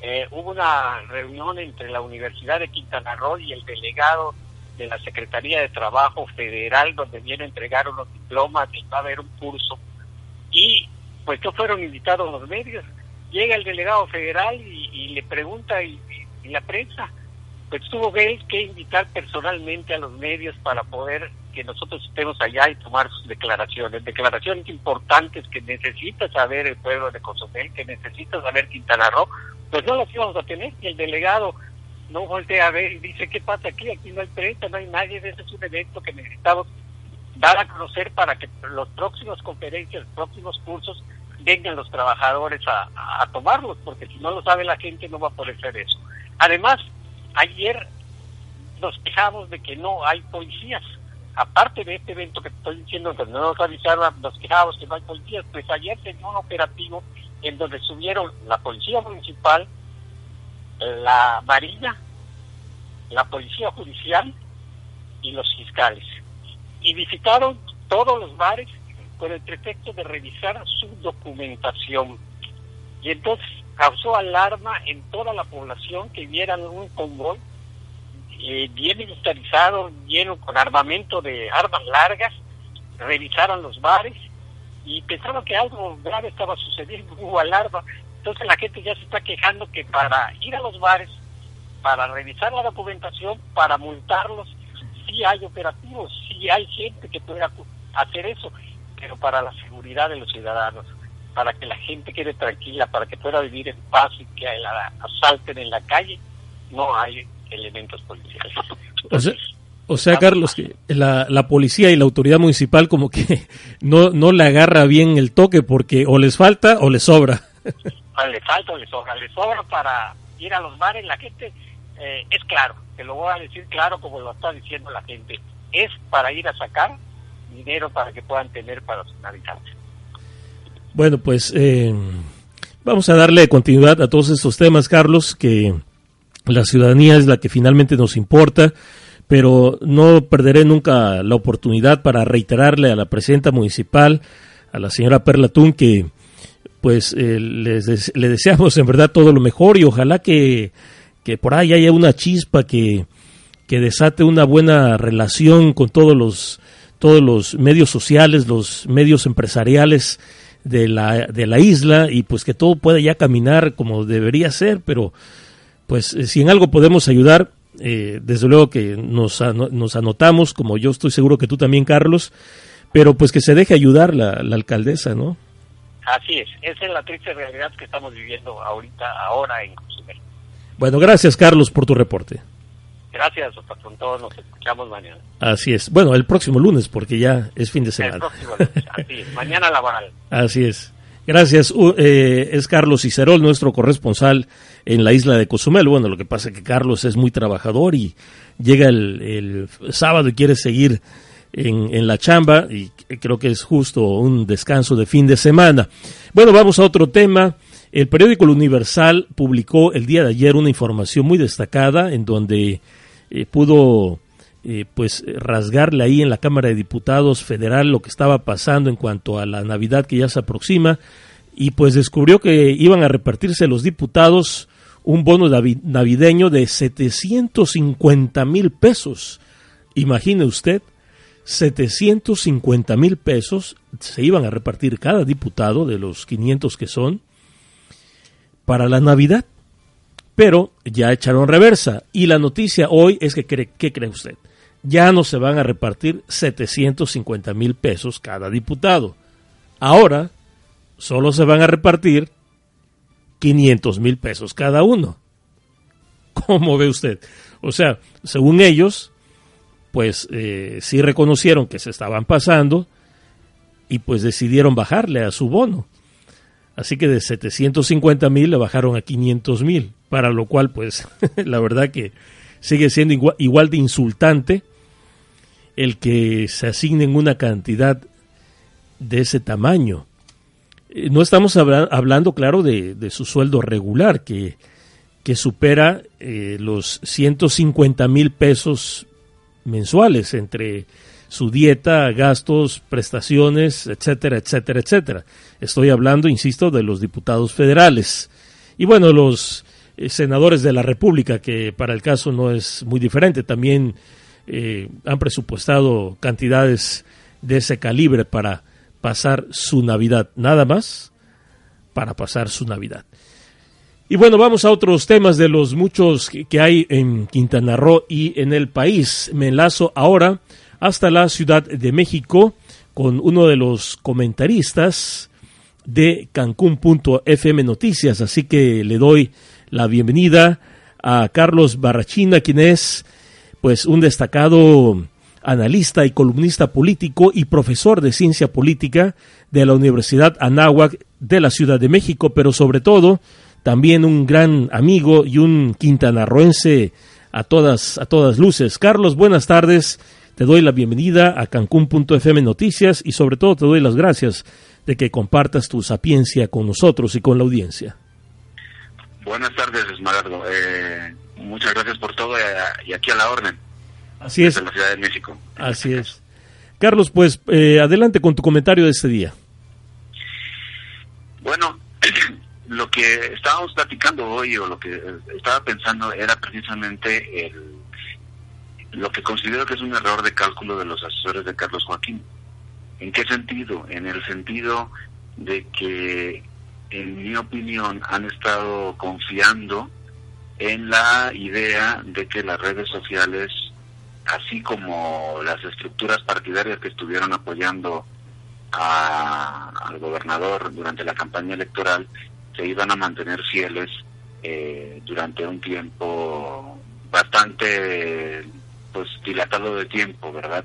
eh, hubo una reunión entre la Universidad de Quintana Roo y el delegado de la Secretaría de Trabajo Federal, donde viene a entregar unos diplomas y va a haber un curso. Y pues no fueron invitados los medios llega el delegado federal y, le pregunta y, la prensa, pues tuvo que, que invitar personalmente a los medios para poder que nosotros estemos allá y tomar sus declaraciones, declaraciones importantes que necesita saber el pueblo de Cozumel, que necesita saber Quintana Roo, pues no las íbamos a tener y el delegado no voltea a ver y dice, ¿qué pasa aquí? Aquí no hay prensa, no hay nadie, ese es un evento que necesitamos dar a conocer para que los próximos conferencias, los próximos cursos vengan los trabajadores a, tomarlos, porque si no lo sabe la gente no va a poder hacer eso. Además, ayer nos quejamos de que no hay policías. Aparte de este evento que estoy diciendo, que no nos avisaron, nos quejamos que no hay policías, pues ayer tenía un operativo en donde subieron la policía municipal, la marina, la policía judicial y los fiscales. Y visitaron todos los bares con el pretexto de revisar su documentación. Y entonces causó alarma en toda la población que vieran un convoy eh, bien militarizado, lleno con armamento de armas largas, revisaron los bares y pensaron que algo grave estaba sucediendo, hubo alarma. Entonces la gente ya se está quejando que para ir a los bares, para revisar la documentación, para multarlos, sí hay operativos, sí hay gente que pueda hacer eso pero para la seguridad de los ciudadanos, para que la gente quede tranquila, para que pueda vivir en paz y que la asalten en la calle, no hay elementos policiales. o sea, Carlos, que la, la, policía y la autoridad municipal como que no, no le agarra bien el toque porque o les falta o les sobra. Ah, le falta o les sobra. Les sobra para ir a los bares. La gente eh, es claro, te lo voy a decir claro como lo está diciendo la gente. Es para ir a sacar dinero para que puedan tener para sus. Bueno, pues eh, vamos a darle continuidad a todos estos temas, Carlos, que la ciudadanía es la que finalmente nos importa, pero no perderé nunca la oportunidad para reiterarle a la presidenta municipal, a la señora Perla Tun, que pues eh, le deseamos en verdad todo lo mejor y ojalá que, que por ahí haya una chispa que, que desate una buena relación con todos los todos los medios sociales, los medios empresariales de la, de la isla y pues que todo pueda ya caminar como debería ser, pero pues eh, si en algo podemos ayudar, eh, desde luego que nos, nos anotamos, como yo estoy seguro que tú también, Carlos, pero pues que se deje ayudar la, la alcaldesa, ¿no? Así es, esa es la triste realidad que estamos viviendo ahorita, ahora en Cozumel. Bueno, gracias Carlos por tu reporte. Gracias, con todos nos escuchamos mañana. Así es. Bueno, el próximo lunes, porque ya es fin de semana. El próximo lunes, así es. Mañana laboral. Así es. Gracias. Eh, es Carlos Cicerol, nuestro corresponsal en la isla de Cozumel. Bueno, lo que pasa es que Carlos es muy trabajador y llega el, sábado y quiere seguir en, en, la chamba y creo que es justo un descanso de fin de semana. Bueno, vamos a otro tema. El periódico El Universal publicó el día de ayer una información muy destacada en donde eh, pudo eh, pues rasgarle ahí en la Cámara de Diputados Federal lo que estaba pasando en cuanto a la Navidad que ya se aproxima y pues descubrió que iban a repartirse los diputados un bono navideño de 750 mil pesos. Imagine usted, 750 mil pesos se iban a repartir cada diputado de los 500 que son para la Navidad. Pero ya echaron reversa y la noticia hoy es que, ¿qué cree usted? ya no se van a repartir 750 mil pesos cada diputado. Ahora solo se van a repartir 500 mil pesos cada uno. ¿Cómo ve usted? O sea, según ellos, pues eh, sí reconocieron que se estaban pasando y pues decidieron bajarle a su bono. Así que de 750 mil le bajaron a 500 mil, para lo cual pues la verdad que sigue siendo igual, de insultante el que se asignen una cantidad de ese tamaño. Eh, no estamos hablando, claro, de, su sueldo regular, que, supera eh, los 150 mil pesos mensuales entre su dieta, gastos, prestaciones, etcétera, etcétera, etcétera. Estoy hablando, insisto, de los diputados federales. Y bueno, los eh, senadores de la República, que para el caso no es muy diferente, también eh, han presupuestado cantidades de ese calibre para pasar su Navidad, nada más para pasar su Navidad. Y bueno, vamos a otros temas de los muchos que hay en Quintana Roo y en el país. Me enlazo ahora hasta la Ciudad de México con uno de los comentaristas de Cancún.fm Noticias, así que le doy la bienvenida a Carlos Barrachina, quien es pues un destacado analista y columnista político y profesor de ciencia política de la Universidad Anáhuac de la Ciudad de México, pero sobre todo también un gran amigo y un quintanarroense a todas, a todas luces. Carlos, buenas tardes. Te doy la bienvenida a Cancún.fm Noticias y sobre todo te doy las gracias de que compartas tu sapiencia con nosotros y con la audiencia. Buenas tardes, Esmeraldo. Eh, muchas gracias por todo eh, y aquí a la orden. Así es. La Ciudad de México. Así es. Carlos, pues eh, adelante con tu comentario de este día. Bueno, lo que estábamos platicando hoy o lo que estaba pensando era precisamente el, lo que considero que es un error de cálculo de los asesores de Carlos Joaquín. ¿En qué sentido? En el sentido de que en mi opinión, han estado confiando en la idea de que las redes sociales, así como las estructuras partidarias que estuvieron apoyando al gobernador durante la campaña electoral, se iban a mantener fieles eh, durante un tiempo bastante pues dilatado de tiempo, ¿verdad?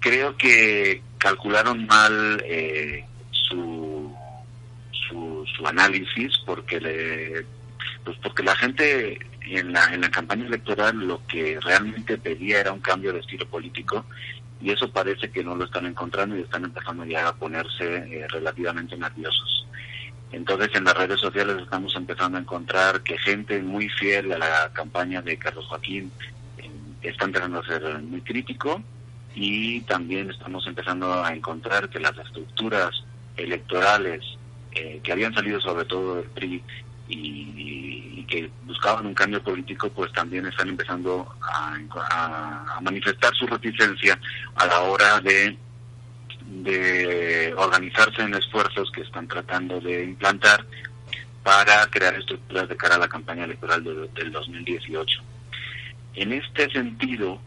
Creo que calcularon mal eh, su su, análisis porque le pues porque la gente en la en la campaña electoral lo que realmente pedía era un cambio de estilo político y eso parece que no lo están encontrando y están empezando ya a ponerse eh, relativamente nerviosos. Entonces en las redes sociales estamos empezando a encontrar que gente muy fiel a la campaña de Carlos Joaquín eh, está empezando a ser muy crítico y también estamos empezando a encontrar que las estructuras electorales eh, que habían salido sobre todo del PRI y, que buscaban un cambio político, pues también están empezando a, manifestar su reticencia a la hora de, de organizarse en esfuerzos que están tratando de implantar para crear estructuras de cara a la campaña electoral del 2018. En este sentido,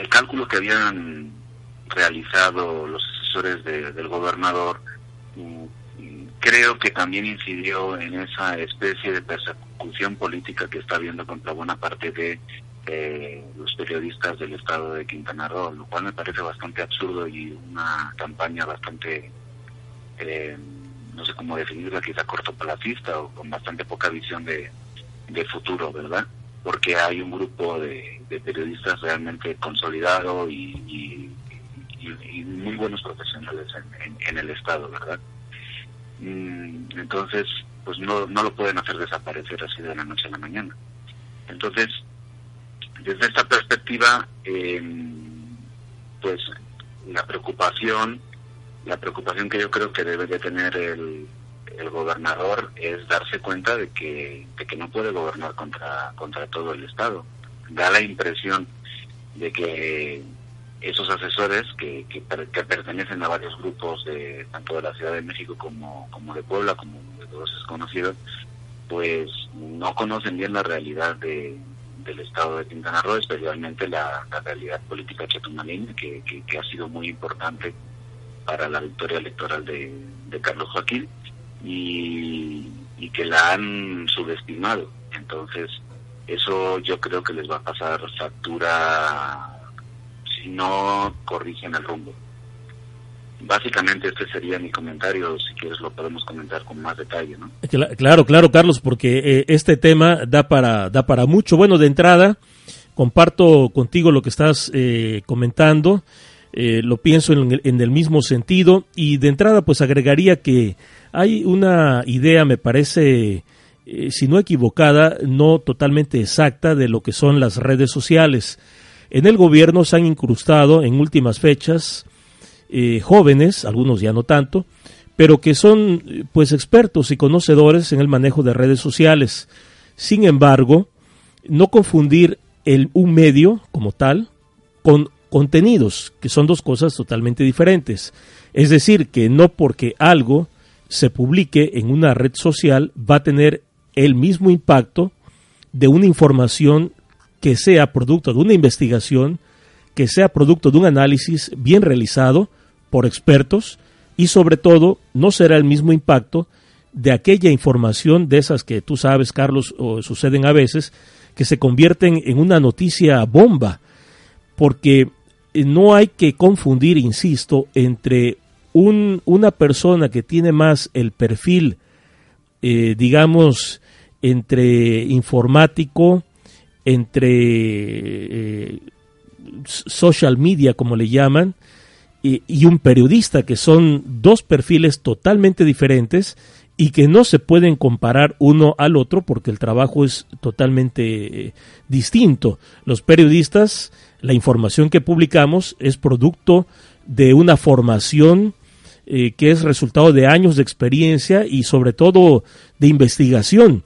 el cálculo que habían realizado los asesores del gobernador creo que también incidió en esa especie de persecución política que está habiendo contra buena parte de los periodistas del estado de Quintana Roo, lo cual me parece bastante absurdo y una campaña bastante eh, no sé cómo definirla, quizá cortoplacista o con bastante poca visión de, futuro, ¿verdad? Porque hay un grupo de, periodistas realmente consolidado y, muy buenos profesionales en, el Estado, ¿verdad? Mm, entonces, pues no, no lo pueden hacer desaparecer así de la noche a la mañana. Entonces, desde esta perspectiva, eh, pues la preocupación, la preocupación que yo creo que debe de tener el, el gobernador es darse cuenta de que, de que no puede gobernar contra, contra todo el Estado. Da la impresión de que esos asesores que, que, pertenecen a varios grupos de tanto de la Ciudad de México como, como de Puebla, como de todos es conocido, pues no conocen bien la realidad de, del estado de Quintana Roo, especialmente la, realidad política chatumalina, que, que, ha sido muy importante para la victoria electoral de, Carlos Joaquín y, y, que la han subestimado. Entonces, eso yo creo que les va a pasar factura si no corrigen el rumbo. Básicamente este sería mi comentario, si quieres lo podemos comentar con más detalle, ¿no? Claro, claro, Carlos, porque eh, este tema da para, da para mucho. Bueno, de entrada, comparto contigo lo que estás eh, comentando, eh, lo pienso en el, en el, mismo sentido y de entrada pues agregaría que hay una idea, me parece, si no equivocada, no totalmente exacta de lo que son las redes sociales. En el gobierno se han incrustado en últimas fechas eh, jóvenes, algunos ya no tanto, pero que son pues expertos y conocedores en el manejo de redes sociales. Sin embargo, no confundir el, un medio como tal con contenidos, que son dos cosas totalmente diferentes. Es decir, que no porque algo se publique en una red social va a tener el mismo impacto de una información que sea producto de una investigación, que sea producto de un análisis bien realizado por expertos y sobre todo no será el mismo impacto de aquella información de esas que tú sabes, Carlos, suceden a veces, que se convierten en una noticia bomba, porque no hay que confundir, insisto, entre un, una persona que tiene más el perfil, eh, digamos, entre informático, entre eh, social media, como le llaman, y, un periodista, que son dos perfiles totalmente diferentes y que no se pueden comparar uno al otro porque el trabajo es totalmente eh, distinto. Los periodistas, la información que publicamos es producto de una formación eh, que es resultado de años de experiencia y sobre todo de investigación.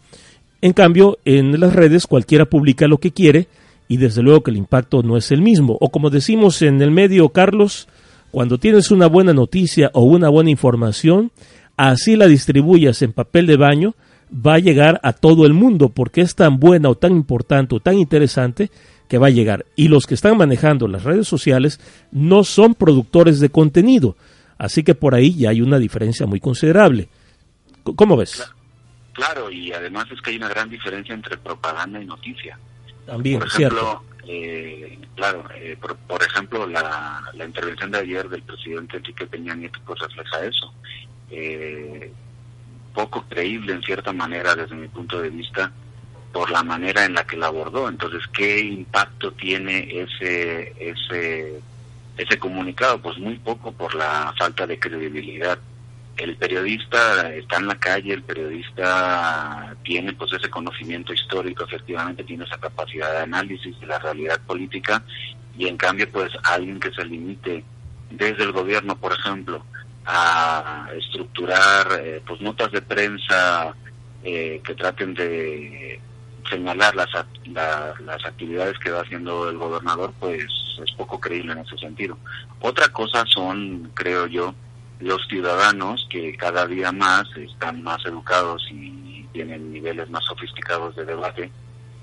En cambio, en las redes cualquiera publica lo que quiere y desde luego que el impacto no es el mismo. O como decimos en el medio, Carlos, cuando tienes una buena noticia o una buena información, así la distribuyas en papel de baño, va a llegar a todo el mundo porque es tan buena o tan importante o tan interesante que va a llegar. Y los que están manejando las redes sociales no son productores de contenido. Así que por ahí ya hay una diferencia muy considerable. ¿Cómo ves? Claro, y además es que hay una gran diferencia entre propaganda y noticia. También, por cierto eh, claro, eh, por, ejemplo, la, la, intervención de ayer del presidente Enrique Peña Nieto pues refleja eso. Eh, poco creíble en cierta manera desde mi punto de vista por la manera en la que la abordó. Entonces, ¿qué impacto tiene ese ese comunicado? Pues muy poco por la falta de credibilidad el periodista está en la calle, el periodista tiene pues ese conocimiento histórico, efectivamente tiene esa capacidad de análisis de la realidad política y en cambio pues alguien que se limite desde el gobierno, por ejemplo, a estructurar eh, pues notas de prensa eh, que traten de señalar las, las actividades que va haciendo el gobernador, pues es poco creíble en ese sentido. Otra cosa son, creo yo, los ciudadanos que cada día más están más educados y tienen niveles más sofisticados de debate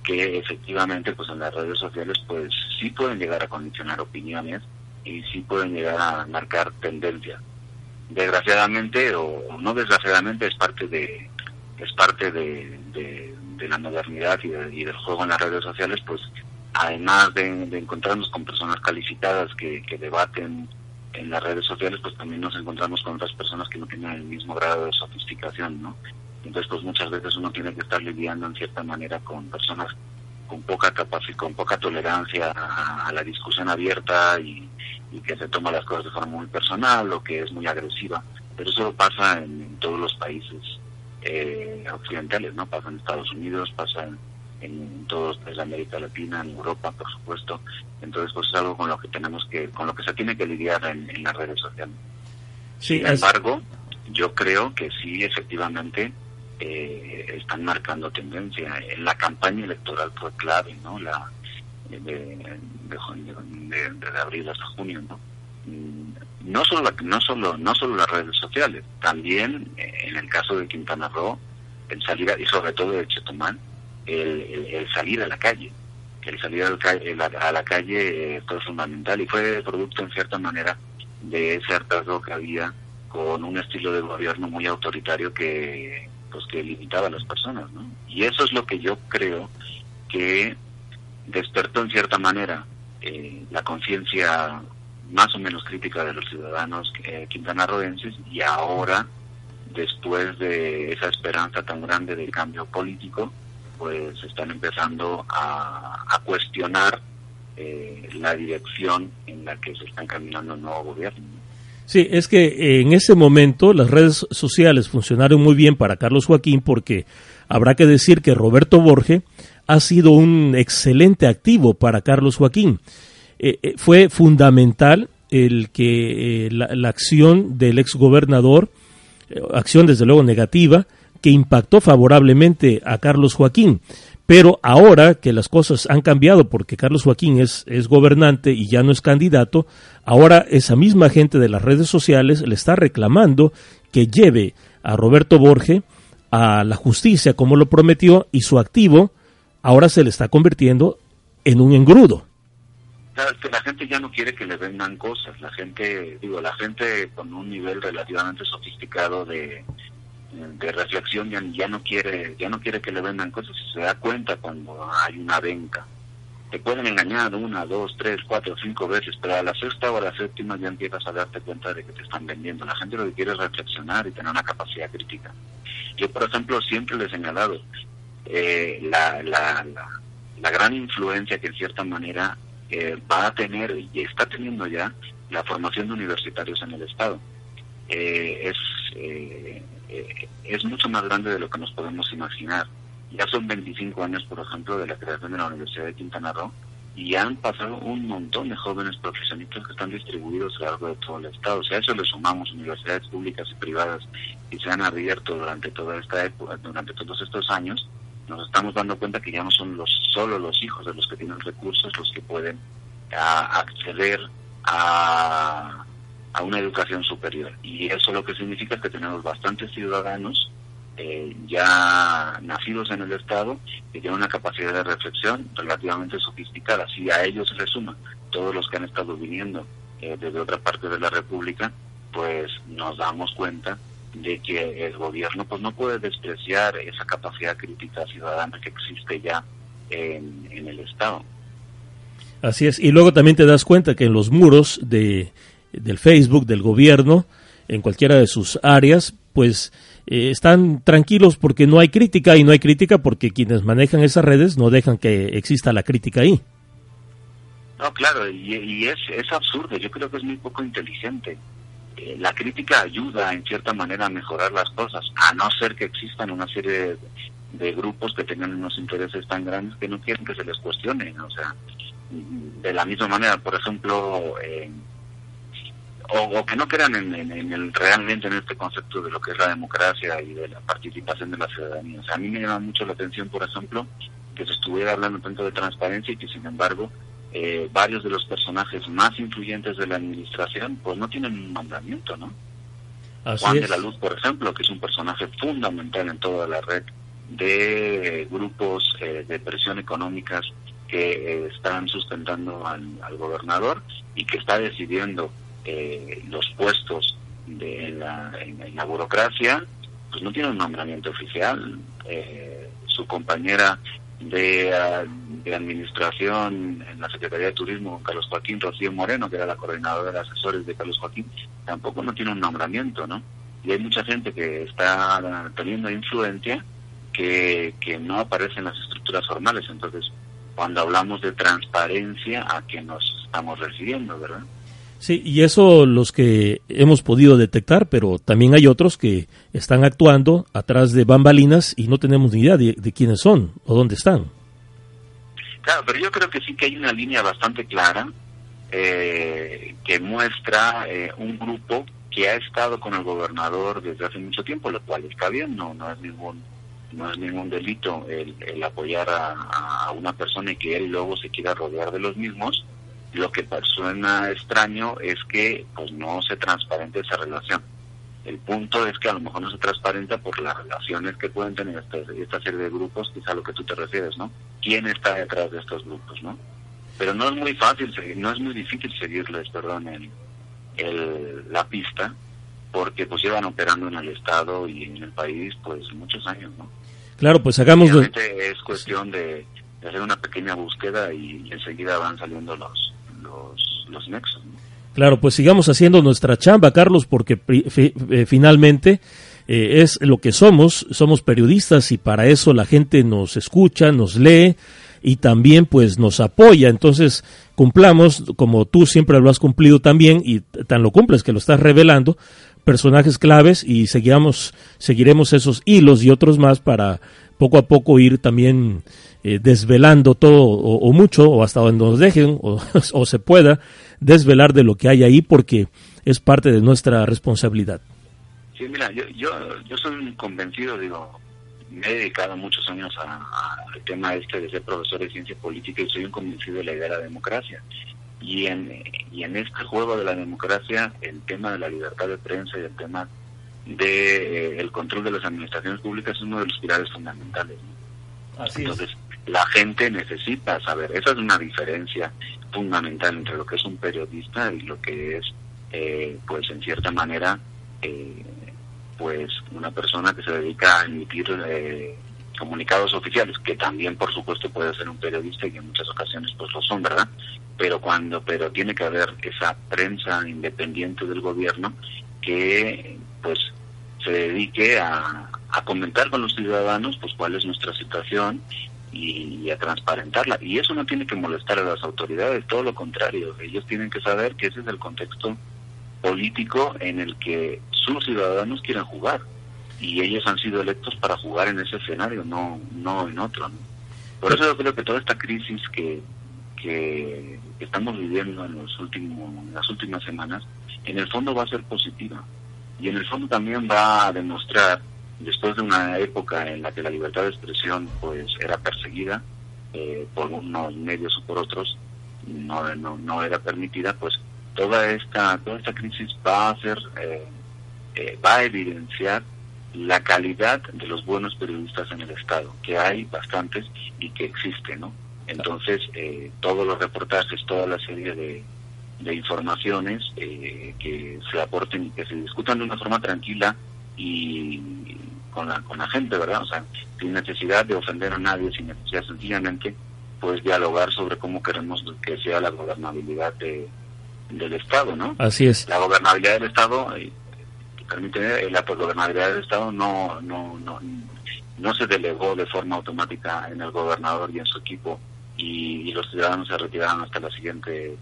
que efectivamente pues en las redes sociales pues sí pueden llegar a condicionar opiniones y sí pueden llegar a marcar tendencia desgraciadamente o, no desgraciadamente es parte de es parte de, la modernidad y, del juego en las redes sociales pues además de, encontrarnos con personas calificadas que, que debaten en las redes sociales pues también nos encontramos con otras personas que no tienen el mismo grado de sofisticación, ¿no? Entonces pues muchas veces uno tiene que estar lidiando en cierta manera con personas con poca capacidad, con poca tolerancia a, la discusión abierta y, que se toma las cosas de forma muy personal o que es muy agresiva. Pero eso pasa en, todos los países eh, occidentales, ¿no? Pasa en Estados Unidos, pasa en, en todos desde América Latina, en Europa, por supuesto. Entonces, pues es algo con lo que tenemos que, con lo que se tiene que lidiar en, las redes sociales. Sin embargo, yo creo que sí, efectivamente, eh, están marcando tendencia. En la campaña electoral fue clave, ¿no? La de, de, de, abril hasta junio, ¿no? No solo, no solo, no solo las redes sociales, también eh, en el caso de Quintana Roo, el salir y sobre todo de Chetumán, el, salir a la calle. El salir a la a la calle fue fundamental y fue producto en cierta manera de ese hartazgo que había con un estilo de gobierno muy autoritario que pues que limitaba a las personas, ¿no? Y eso es lo que yo creo que despertó en cierta manera eh, la conciencia más o menos crítica de los ciudadanos eh, quintanarroenses y ahora después de esa esperanza tan grande del cambio político pues están empezando a, cuestionar eh, la dirección en la que se están caminando el nuevo gobierno. Sí, es que en ese momento las redes sociales funcionaron muy bien para Carlos Joaquín porque habrá que decir que Roberto Borge ha sido un excelente activo para Carlos Joaquín. Eh, eh, fue fundamental el que la, la, acción del exgobernador, acción desde luego negativa, que impactó favorablemente a Carlos Joaquín. Pero ahora que las cosas han cambiado porque Carlos Joaquín es, es gobernante y ya no es candidato, ahora esa misma gente de las redes sociales le está reclamando que lleve a Roberto Borge a la justicia como lo prometió y su activo ahora se le está convirtiendo en un engrudo. La gente ya no quiere que le vendan cosas, la gente, digo, la gente con un nivel relativamente sofisticado de, reflexión ya, ya no quiere ya no quiere que le vendan cosas y se da cuenta cuando hay una venta te pueden engañar una dos tres cuatro cinco veces pero a la sexta o a la séptima ya empiezas a darte cuenta de que te están vendiendo. La gente lo que quiere es reflexionar y tener una capacidad crítica. Yo por ejemplo siempre le he señalado eh, la, la, la, gran influencia que en cierta manera eh, va a tener y está teniendo ya la formación de universitarios en el estado eh, es eh, es mucho más grande de lo que nos podemos imaginar. Ya son 25 años, por ejemplo, de la creación de la Universidad de Quintana Roo y han pasado un montón de jóvenes profesionistas que están distribuidos a lo largo de todo el estado. O sea, a eso le sumamos universidades públicas y privadas y se han abierto durante toda esta época, durante todos estos años. Nos estamos dando cuenta que ya no son los solo los hijos de los que tienen recursos los que pueden acceder a a una educación superior. Y eso lo que significa es que tenemos bastantes ciudadanos eh, ya nacidos en el Estado que tienen una capacidad de reflexión relativamente sofisticada. Si a ellos se suma todos los que han estado viniendo eh, desde otra parte de la República, pues nos damos cuenta de que el gobierno pues no puede despreciar esa capacidad crítica ciudadana que existe ya en, en el Estado. Así es, y luego también te das cuenta que en los muros de del Facebook, del gobierno, en cualquiera de sus áreas, pues eh, están tranquilos porque no hay crítica y no hay crítica porque quienes manejan esas redes no dejan que exista la crítica ahí. No, claro, y, es, es absurdo, yo creo que es muy poco inteligente. La crítica ayuda en cierta manera a mejorar las cosas, a no ser que existan una serie de, grupos que tengan unos intereses tan grandes que no quieren que se les cuestionen. O sea, de la misma manera, por ejemplo, o, que no crean en, el, realmente en este concepto de lo que es la democracia y de la participación de la ciudadanía. O sea, a mí me llama mucho la atención, por ejemplo, que se estuviera hablando tanto de transparencia y que, sin embargo, eh, varios de los personajes más influyentes de la administración, pues no tienen un mandamiento, ¿no? Juan de la Luz, por ejemplo, que es un personaje fundamental en toda la red de grupos eh, de presión económicas que eh, están sustentando al, al gobernador y que está decidiendo eh, los puestos de la, en, la burocracia, pues no tiene un nombramiento oficial. Eh, su compañera de, de administración en la Secretaría de Turismo, Carlos Joaquín Rocío Moreno, que era la coordinadora de asesores de Carlos Joaquín, tampoco no tiene un nombramiento, ¿no? Y hay mucha gente que está teniendo influencia que, que no aparece en las estructuras formales. Entonces, cuando hablamos de transparencia, ¿a qué nos estamos refiriendo, verdad? Sí, y eso los que hemos podido detectar, pero también hay otros que están actuando atrás de bambalinas y no tenemos ni idea de, quiénes son o dónde están. Claro, pero yo creo que sí que hay una línea bastante clara eh, que muestra eh, un grupo que ha estado con el gobernador desde hace mucho tiempo, lo cual está bien, no, no es ningún no es ningún delito el, apoyar a, una persona y que él luego se quiera rodear de los mismos. Lo que suena extraño es que pues no se transparente esa relación. El punto es que a lo mejor no se transparenta por las relaciones que pueden tener esta, serie de grupos, quizá a lo que tú te refieres, ¿no? ¿Quién está detrás de estos grupos, no? Pero no es muy fácil, seguir, no es muy difícil seguirles, perdón, el, el, la pista, porque pues llevan operando en el Estado y en el país pues muchos años, ¿no? Claro, pues hagamos... Es cuestión de, hacer una pequeña búsqueda y, enseguida van saliendo los, los. Claro, pues sigamos haciendo nuestra chamba, Carlos, porque eh, finalmente eh, es lo que somos, somos periodistas y para eso la gente nos escucha, nos lee y también pues nos apoya. Entonces, cumplamos, como tú siempre lo has cumplido también y tan lo cumples que lo estás revelando, personajes claves y seguiremos, seguiremos esos hilos y otros más para poco a poco ir también eh, desvelando todo o, mucho o hasta donde nos dejen o, se pueda desvelar de lo que hay ahí porque es parte de nuestra responsabilidad. Sí, mira, yo, yo, yo soy convencido, digo, me he dedicado muchos años al tema este de ser profesor de ciencia política y soy un convencido de la idea de la democracia. Y en, y en este juego de la democracia, el tema de la libertad de prensa y el tema del de, eh, control de las administraciones públicas es uno de los pilares fundamentales. Entonces, la gente necesita saber, esa es una diferencia fundamental entre lo que es un periodista y lo que es, eh, pues en cierta manera, eh, pues una persona que se dedica a emitir comunicados oficiales, que también por supuesto puede ser un periodista y en muchas ocasiones pues lo son, ¿verdad? Pero cuando, pero tiene que haber esa prensa independiente del gobierno que pues se dedique a, comentar con los ciudadanos pues cuál es nuestra situación y, a transparentarla. Y eso no tiene que molestar a las autoridades, todo lo contrario, ellos tienen que saber que ese es el contexto político en el que sus ciudadanos quieren jugar y ellos han sido electos para jugar en ese escenario, no, no en otro. Por eso yo creo que toda esta crisis que, que estamos viviendo en, los últimos, en las últimas semanas, en el fondo va a ser positiva. Y en el fondo también va a demostrar, después de una época en la que la libertad de expresión pues era perseguida eh, por unos medios o por otros, no, no, no era permitida, pues toda esta, toda esta crisis va a hacer, eh, eh, va a evidenciar la calidad de los buenos periodistas en el Estado, que hay bastantes y que existen, ¿no? Entonces, eh, todos los reportajes, toda la serie de, de informaciones eh, que se aporten y que se discutan de una forma tranquila y con la, con la gente, ¿verdad? O sea, sin necesidad de ofender a nadie, sin necesidad sencillamente, pues dialogar sobre cómo queremos que sea la gobernabilidad de, del Estado, ¿no? Así es. La gobernabilidad del Estado eh, permite la gobernabilidad del Estado no, no, no, no se delegó de forma automática en el gobernador y en su equipo y, los ciudadanos se retiraron hasta la siguiente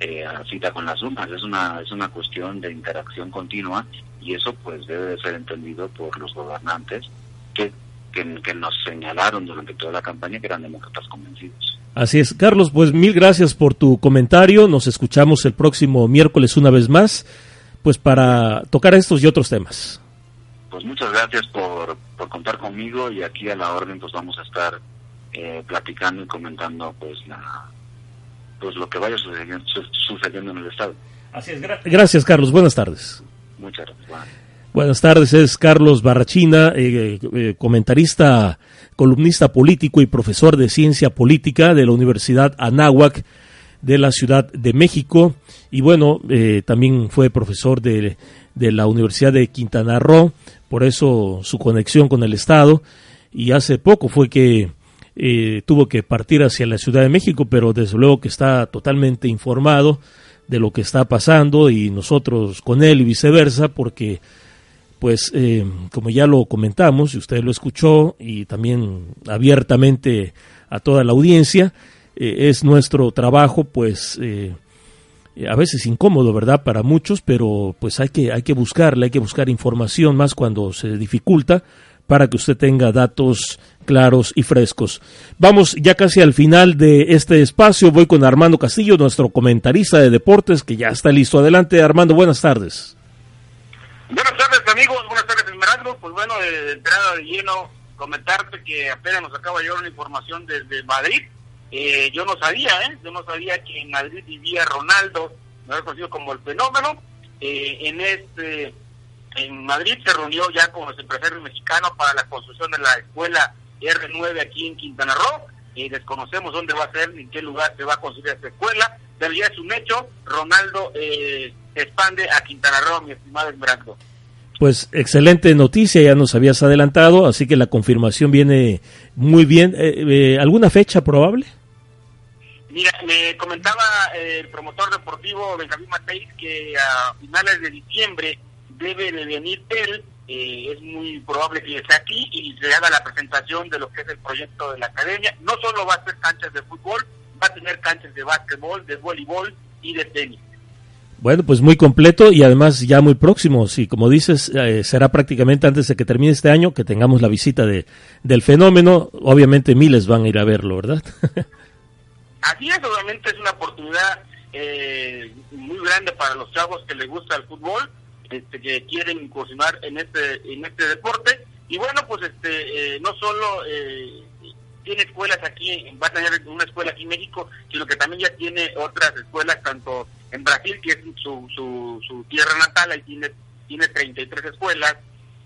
eh, cita con las urnas. Es una, es una cuestión de interacción continua y eso pues debe de ser entendido por los gobernantes que, que, que nos señalaron durante toda la campaña que eran demócratas convencidos. Así es. Carlos, pues mil gracias por tu comentario. Nos escuchamos el próximo miércoles una vez más pues para tocar estos y otros temas. Pues muchas gracias por, por contar conmigo y aquí a la orden pues vamos a estar eh, platicando y comentando pues la pues lo que vaya sucediendo, en el estado. Así es, gracias Carlos, buenas tardes. Muchas gracias. Buenas tardes, es Carlos Barrachina, eh, eh, comentarista, columnista político y profesor de ciencia política de la Universidad Anáhuac de la Ciudad de México. Y bueno, eh, también fue profesor de, de, la Universidad de Quintana Roo, por eso su conexión con el Estado. Y hace poco fue que eh, tuvo que partir hacia la Ciudad de México, pero desde luego que está totalmente informado de lo que está pasando y nosotros con él y viceversa, porque pues eh, como ya lo comentamos y usted lo escuchó y también abiertamente a toda la audiencia, eh, es nuestro trabajo pues a veces incómodo, ¿verdad? Para muchos, pero pues hay que, hay que buscarle, hay que buscar información más cuando se dificulta para que usted tenga datos claros y frescos. Vamos ya casi al final de este espacio. Voy con Armando Castillo, nuestro comentarista de deportes, que ya está listo. Adelante, Armando, buenas tardes. Buenas tardes, amigos. Buenas tardes, Esmeraldo. Pues bueno, de entrada de lleno, comentarte que apenas nos acaba de llegar una información desde Madrid. Eh, yo no sabía, ¿eh? Yo no sabía que en Madrid vivía Ronaldo, mejor conocido como el fenómeno. Eh, en este en Madrid se reunió ya con los empresarios mexicanos para la construcción de la escuela R9 aquí en Quintana Roo. Y desconocemos dónde va a ser, en qué lugar se va a construir esta escuela, pero ya es un hecho. Ronaldo eh, expande a Quintana Roo, mi estimado Esmeraldo. Pues excelente noticia, ya nos habías adelantado, así que la confirmación viene muy bien. Eh, eh, ¿Alguna fecha probable? Mira, me comentaba el promotor deportivo Benjamín Mateis que a finales de diciembre debe de venir él, eh, es muy probable que esté aquí y se haga la presentación de lo que es el proyecto de la academia. No solo va a ser canchas de fútbol, va a tener canchas de básquetbol, de voleibol y de tenis. Bueno, pues muy completo y además ya muy próximo. Sí, como dices, eh, será prácticamente antes de que termine este año que tengamos la visita de, del fenómeno. Obviamente miles van a ir a verlo, ¿verdad? Así es, obviamente es una oportunidad eh, muy grande para los chavos que les gusta el fútbol este, que quieren incursionar en este en este deporte. Y bueno pues este eh, no solo eh, tiene escuelas aquí va a tener una escuela aquí en México sino que también ya tiene otras escuelas tanto en Brasil que es su, su, tierra natal ahí tiene tiene 33 escuelas.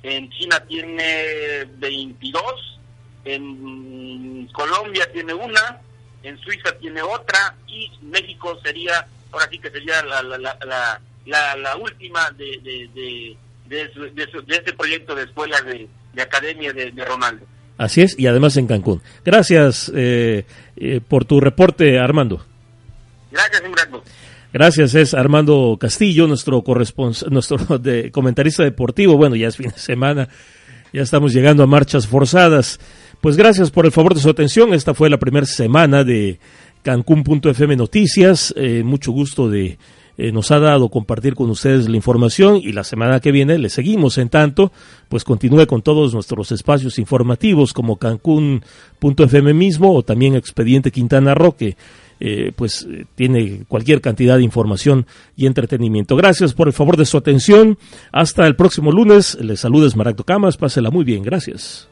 En China tiene 22 en Colombia tiene una en Suiza tiene otra y México sería ahora sí que sería la, la la, la última de, de, de, de, este proyecto de escuela de, academia de, Ronaldo. Así es, y además en Cancún. Gracias eh, eh, por tu reporte, Armando. Gracias. Gracias, es Armando Castillo, nuestro corresponsal, nuestro de, comentarista deportivo. Bueno, ya es fin de semana, ya estamos llegando a marchas forzadas. Pues gracias por el favor de su atención. Esta fue la primera semana de Cancún.fm Noticias. Eh, mucho gusto de eh, nos ha dado compartir con ustedes la información y la semana que viene le seguimos. En tanto, pues continúe con todos nuestros espacios informativos como Cancún.fm mismo o también Expediente Quintana Roque. Eh, pues eh, tiene cualquier cantidad de información y entretenimiento. Gracias por el favor de su atención. Hasta el próximo lunes. Les saluda Maracto Camas. Pásela muy bien. Gracias.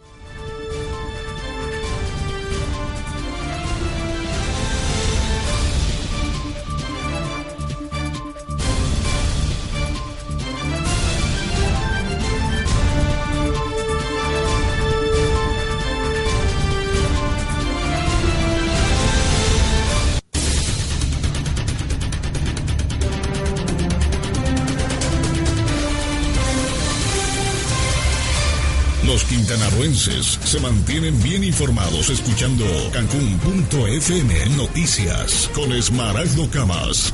se mantienen bien informados escuchando cancún.fm noticias con Esmeraldo Camas.